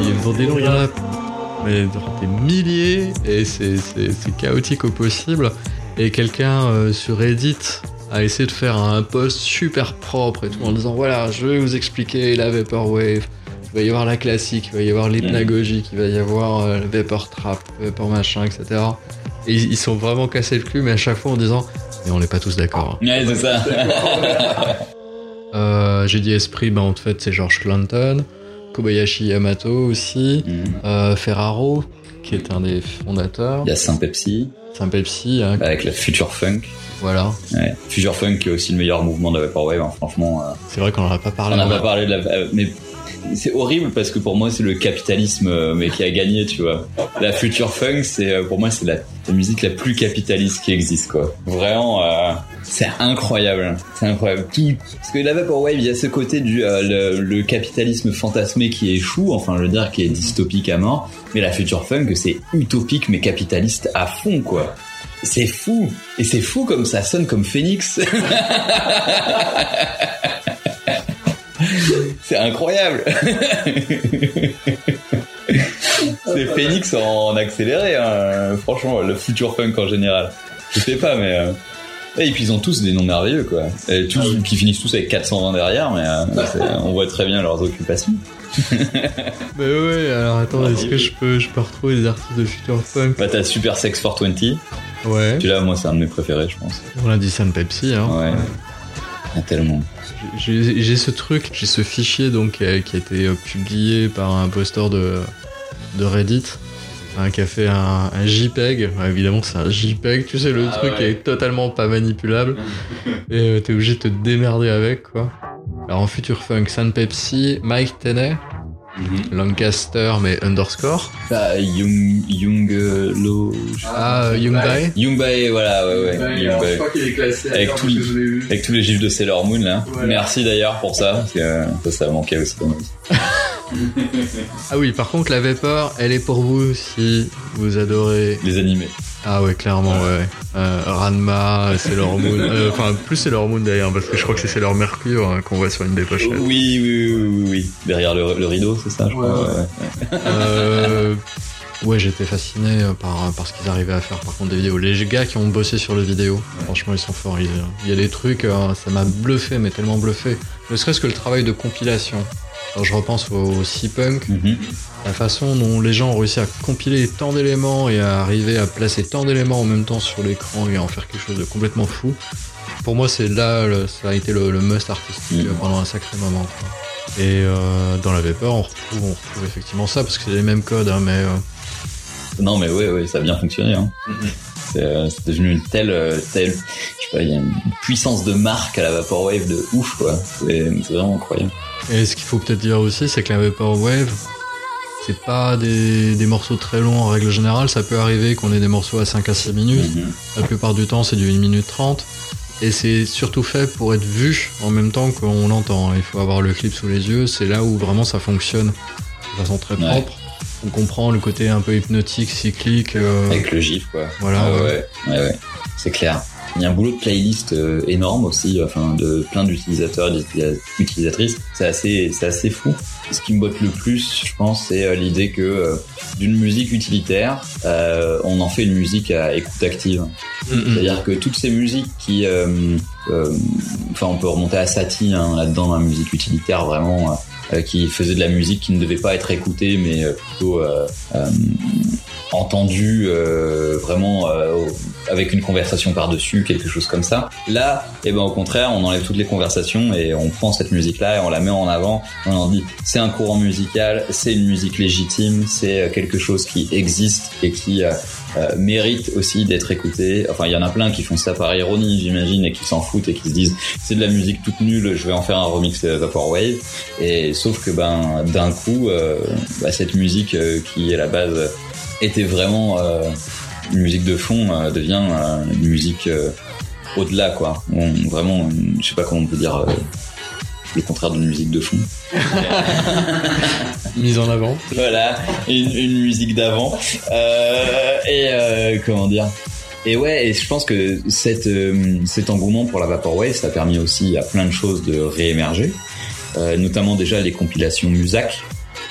Il y a- dans des noms, il y en a mais des milliers et c'est, chaotique au possible. Et quelqu'un euh, sur Reddit a essayé de faire un post super propre et tout en disant voilà, je vais vous expliquer la Vaporwave. Il va y avoir la classique, il va y avoir l'hypnagogique, il va y avoir euh, le Vapor Trap, Vapor machin, etc. Et ils, ils sont vraiment cassés le cul, mais à chaque fois en disant mais on n'est pas tous d'accord. hein. Ouais, c'est ça. Euh, j'ai dit Esprit, ben en fait c'est George Clinton, Kobayashi Yamato aussi, Mhm. euh, Ferraro, qui est un des fondateurs, Il y a Saint Pepsi, un Pepsi, hein, avec la Future Funk. voilà. Ouais. Future Funk qui est aussi le meilleur mouvement de la Vaporwave, hein, franchement. euh, C'est vrai qu'on en a pas parlé. On n'a pas parlé de la, euh, mais c'est horrible parce que pour moi c'est le capitalisme euh, mais qui a gagné, tu vois. La future funk, c'est euh, pour moi c'est la, musique la plus capitaliste qui existe, quoi. Vraiment, euh, c'est incroyable, c'est incroyable. Parce que la vaporwave, il y a ce côté du le, le capitalisme fantasmé qui échoue, enfin je veux dire qui est dystopique à mort, mais la future funk c'est utopique mais capitaliste à fond, quoi. C'est fou et c'est fou comme ça sonne comme Phoenix. Incroyable. C'est Phoenix en accéléré, hein. franchement, le future funk en général. Je sais pas, mais. euh, Et puis ils ont tous des noms merveilleux, quoi. Et tous, qui finissent tous avec 420 derrière, mais euh, c'est- on voit très bien leurs occupations. Mais ouais, alors attends, est-ce que je peux, je peux retrouver des artistes de Future Funk Bah, t'as Super Sex 420. Ouais. Celui-là, moi, c'est un de mes préférés, je pense. On a dit Sun Pepsi, hein. Ouais. Il y en a tellement. J'ai j'ai ce truc, j'ai ce fichier donc qui a, qui a été euh, publié par un posteur de, de Reddit. hein, qui a fait un, un JPEG, Ouais, évidemment c'est un JPEG, tu sais le Ah truc ouais. est totalement pas manipulable et euh, t'es obligé de te démerder avec quoi. Alors en Future Funk, Sun Pepsi, Mike Tenney, Lancaster mais underscore, Bah, Young, Young, euh, Lo, ah euh, Young Bae, Young Bae, voilà, ouais, ouais. Young Bae. qu'il est classé Avec tout le- Avec tous les gifs de Sailor Moon là. Merci d'ailleurs pour ça, parce que euh, ça, ça manquait aussi vie. Ah oui, par contre la Vapor, elle est pour vous si vous adorez Les animés. Ah ouais, clairement, ouais. ouais. Euh, Ranma, Sailor Moon. euh, Enfin, plus Sailor Moon d'ailleurs, parce que je crois que c'est Sailor Mercure hein, qu'on voit sur une des pochettes. Oui, oui, oui, oui, oui. Derrière le, le rideau, c'est ça, je crois. ouais, ouais. Euh, ouais, j'étais fasciné euh, par, par ce qu'ils arrivaient à faire par contre des vidéos. Les gars qui ont bossé sur les vidéos, franchement, ils sont forts. ils- Il y a des trucs, euh, ça m'a bluffé, mais tellement bluffé. Ne serait-ce que le travail de compilation. Alors, je repense au, C-Punk, Mhm. la façon dont les gens ont réussi à compiler tant d'éléments et à arriver à placer tant d'éléments en même temps sur l'écran et à en faire quelque chose de complètement fou. Pour moi, c'est là, le- ça a été le, le must artistique Mhm. pendant un sacré moment. quoi. Et euh, dans la Vapor, on retrouve, on retrouve effectivement ça parce que c'est les mêmes codes, hein, mais euh, Non, mais ouais, ouais, ça a bien fonctionné. Hein. C'est euh, c'est devenu une telle, euh, telle, je sais pas, il y a une puissance de marque à la Vaporwave de ouf, quoi. C'est vraiment incroyable. Et ce qu'il faut peut-être dire aussi, c'est que la Vaporwave, c'est pas des, des morceaux très longs en règle générale. Ça peut arriver qu'on ait des morceaux à 5 à 6 minutes. Mhm. La plupart du temps, c'est du 1 minute 30. Et c'est surtout fait pour être vu en même temps qu'on l'entend. Il faut avoir le clip sous les yeux. C'est là où vraiment ça fonctionne de façon très Ouais. propre. On comprend le côté un peu hypnotique, cyclique. euh, Avec le gif, quoi. Voilà, Ah ouais. ouais, ouais, ouais. C'est clair. Il y a un boulot de playlist euh, énorme aussi, enfin de plein d'utilisateurs et d'utilisatrices. C'est assez, c'est assez fou. Ce qui me botte le plus, je pense, c'est euh, l'idée que euh, d'une musique utilitaire, euh, on en fait une musique à écoute active. mm, mm. C'est-à-dire que toutes ces musiques qui, euh, euh, enfin, on peut remonter à Satie hein, là-dedans, dans la musique utilitaire vraiment, qui faisait de la musique qui ne devait pas être écoutée, mais euh, plutôt euh, euh, entendue euh, vraiment euh, avec une conversation par-dessus, quelque chose comme ça. Là, eh ben au contraire, on enlève toutes les conversations et on prend cette musique-là et on la met en avant. On en dit, c'est un courant musical, c'est une musique légitime, c'est euh, quelque chose qui existe et qui euh, mérite aussi d'être écouté. Enfin, il y en a plein qui font ça par ironie, j'imagine, et qui s'en foutent et qui se disent c'est de la musique toute nulle, je vais en faire un remix Vaporwave. Et sauf que ben d'un coup, euh, bah, cette musique euh, qui à la base était vraiment une musique de fond devient une musique au-delà quoi. On, vraiment, je sais pas comment on peut dire le contraire d'une musique de fond. Mise en avant. Voilà, une, une musique d'avant. Euh, et euh, comment dire? Et ouais, et je pense que cette, euh, cet engouement pour la Vaporwave, ça a permis aussi à plein de choses de réémerger. Notamment déjà les compilations Musac,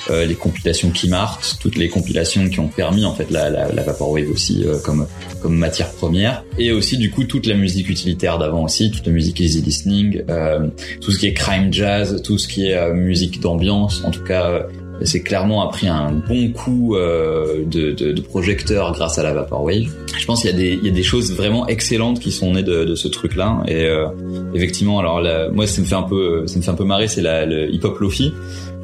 euh, les compilations Klimart, toutes les compilations qui ont permis en fait la, la, la Vaporwave aussi euh, comme comme matière première, et aussi du coup toute la musique utilitaire d'avant aussi, toute la musique easy listening, euh, tout ce qui est crime jazz, tout ce qui est euh, musique d'ambiance, en tout cas euh, c'est clairement a pris un bon coup euh, de, de, de projecteur grâce à la Vaporwave. Je pense qu'il y a des il y a des choses vraiment excellentes qui sont nées de, de ce truc-là et effectivement alors la- moi ça me fait un peu ça me fait un peu marrer c'est la le hip hop lofi.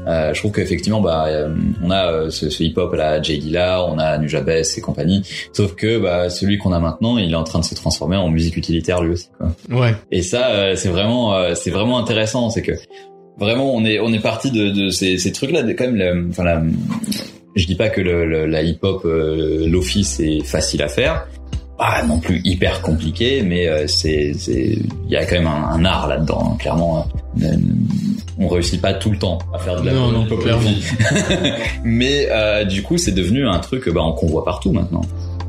Euh, je trouve qu'effectivement bah euh, on a euh, ce, ce hip hop là Jay Dilla, on a Nujabes et compagnie. Sauf que bah celui qu'on a maintenant, il est en train de se transformer en musique utilitaire lui aussi quoi. Ouais. Et ça, euh, c'est vraiment, euh, c'est vraiment intéressant. C'est que vraiment, on est, on est parti de, de ces, ces trucs-là. Quand même, la- enfin, la, je dis pas que le, le- la hip-hop, euh, l'office est facile à faire. Pas non plus hyper compliqué, mais euh, c'est, c'est, il y a quand même un, un art là-dedans. hein, clairement, Euh, on réussit pas tout le temps à faire de la Non, non, hip-hop clairement. mais euh, du coup, c'est devenu un truc bah, qu'on voit partout maintenant.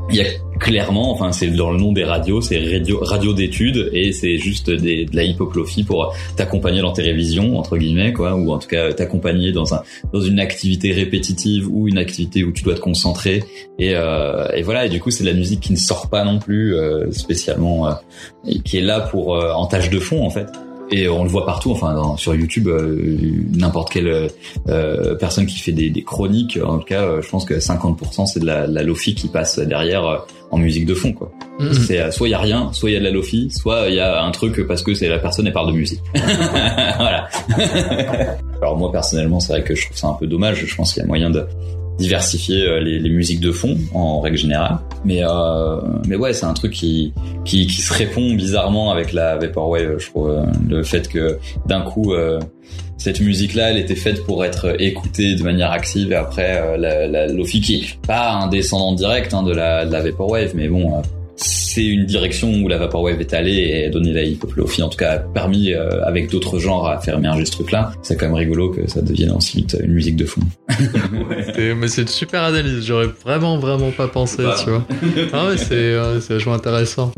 Il y a clairement, enfin c'est dans le nom des radios, c'est radio, radio d'études et c'est juste des, de la hip-hop lofi pour t'accompagner dans tes révisions entre guillemets quoi, ou en tout cas t'accompagner dans un dans une activité répétitive ou une activité où tu dois te concentrer et, euh, et voilà et du coup c'est de la musique qui ne sort pas non plus euh, spécialement euh, et qui est là pour euh, en tâche de fond en fait. Et on le voit partout, enfin dans- sur YouTube, euh, n'importe quelle euh, personne qui fait des, des chroniques, en tout cas, euh, je pense que 50% c'est de la, la lofi qui passe derrière euh, en musique de fond, quoi. Mm. C'est euh, soit il y a rien, soit il y a de la lofi, soit il y a un truc parce que c'est la personne elle parle de musique. voilà. Alors moi personnellement, c'est vrai que je trouve ça un peu dommage. Je pense qu'il y a moyen de diversifier euh, les, les musiques de fond en règle générale. Mais euh, mais ouais, c'est un truc qui, qui qui se répond bizarrement avec la vaporwave. Je trouve euh, le fait que d'un coup euh, cette musique-là, elle était faite pour être écoutée de manière active et après euh, la, la Lofi qui pas un descendant direct hein, de, la, de la Vaporwave, mais bon, euh, c'est une direction où la Vaporwave est allée et a donné la hip-hop Lofi, en tout cas a permis euh, avec d'autres genres à faire émerger ce truc-là. C'est quand même rigolo que ça devienne ensuite une musique de fond. C'est- mais c'est une super analyse, j'aurais vraiment vraiment pas pensé, Bah. tu vois. Ah ouais, c'est euh, c'est vachement intéressant.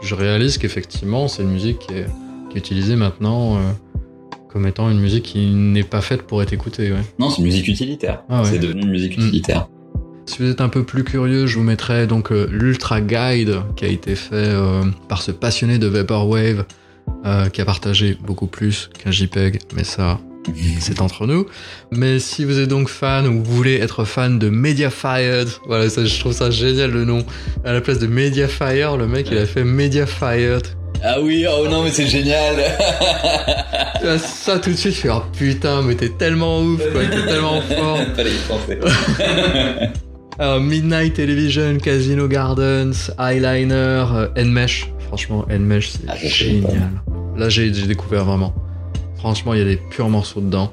Je réalise qu'effectivement, c'est une musique qui est, qui est utilisée maintenant euh, comme étant une musique qui n'est pas faite pour être écoutée, ouais. Non, c'est une musique utilitaire. Ah ouais. C'est devenu une musique utilitaire. Si vous êtes un peu plus curieux, je vous mettrai donc euh, l'Ultra Guide qui a été fait euh, par ce passionné de Vaporwave euh, qui a partagé beaucoup plus qu'un JPEG, mais ça, c'est entre nous. Mais si vous êtes donc fan ou vous voulez être fan de Mediafired, voilà, ça, je trouve ça génial le nom. À la place de Mediafire, le mec il a fait Mediafired. Ah oui, oh non mais c'est génial. Tu vois, ça tout de suite, je fais oh putain, mais t'es tellement ouf, quoi, t'es tellement fort. Fallait y penser. Alors, Midnight Television, Casino Gardens, Eyeliner, euh, Nmesh. Franchement, Nmesh, c'est Ah, génial. Là, j'ai j'ai découvert vraiment. Franchement, il y a des purs morceaux dedans.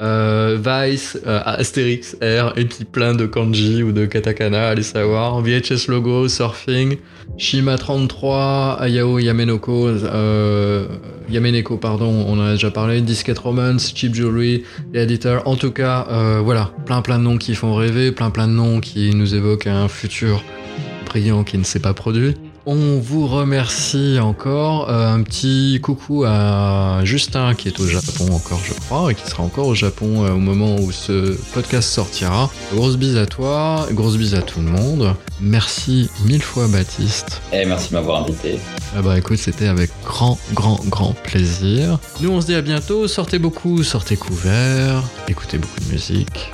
Euh, Vice, euh, Astérix, R, et puis plein de kanji ou de katakana, allez savoir. VHS Logo, Surfing, Shima 33, Ayao Yamenoko, euh, Yameneko, pardon, on en a déjà parlé, Disquette Romance, Cheap Jewelry, Editor. En tout cas, euh, voilà, plein plein de noms qui font rêver, plein plein de noms qui nous évoquent un futur brillant qui ne s'est pas produit. On vous remercie encore. Euh, un petit coucou à Justin qui est au Japon encore, je crois, et qui sera encore au Japon euh, au moment où ce podcast sortira. Grosse bise à toi, grosse bise à tout le monde. Merci mille fois Baptiste. Eh, merci de m'avoir invité. Ah bah écoute, c'était avec grand, grand, grand plaisir. Nous on se dit à bientôt. Sortez beaucoup, sortez couverts, écoutez beaucoup de musique.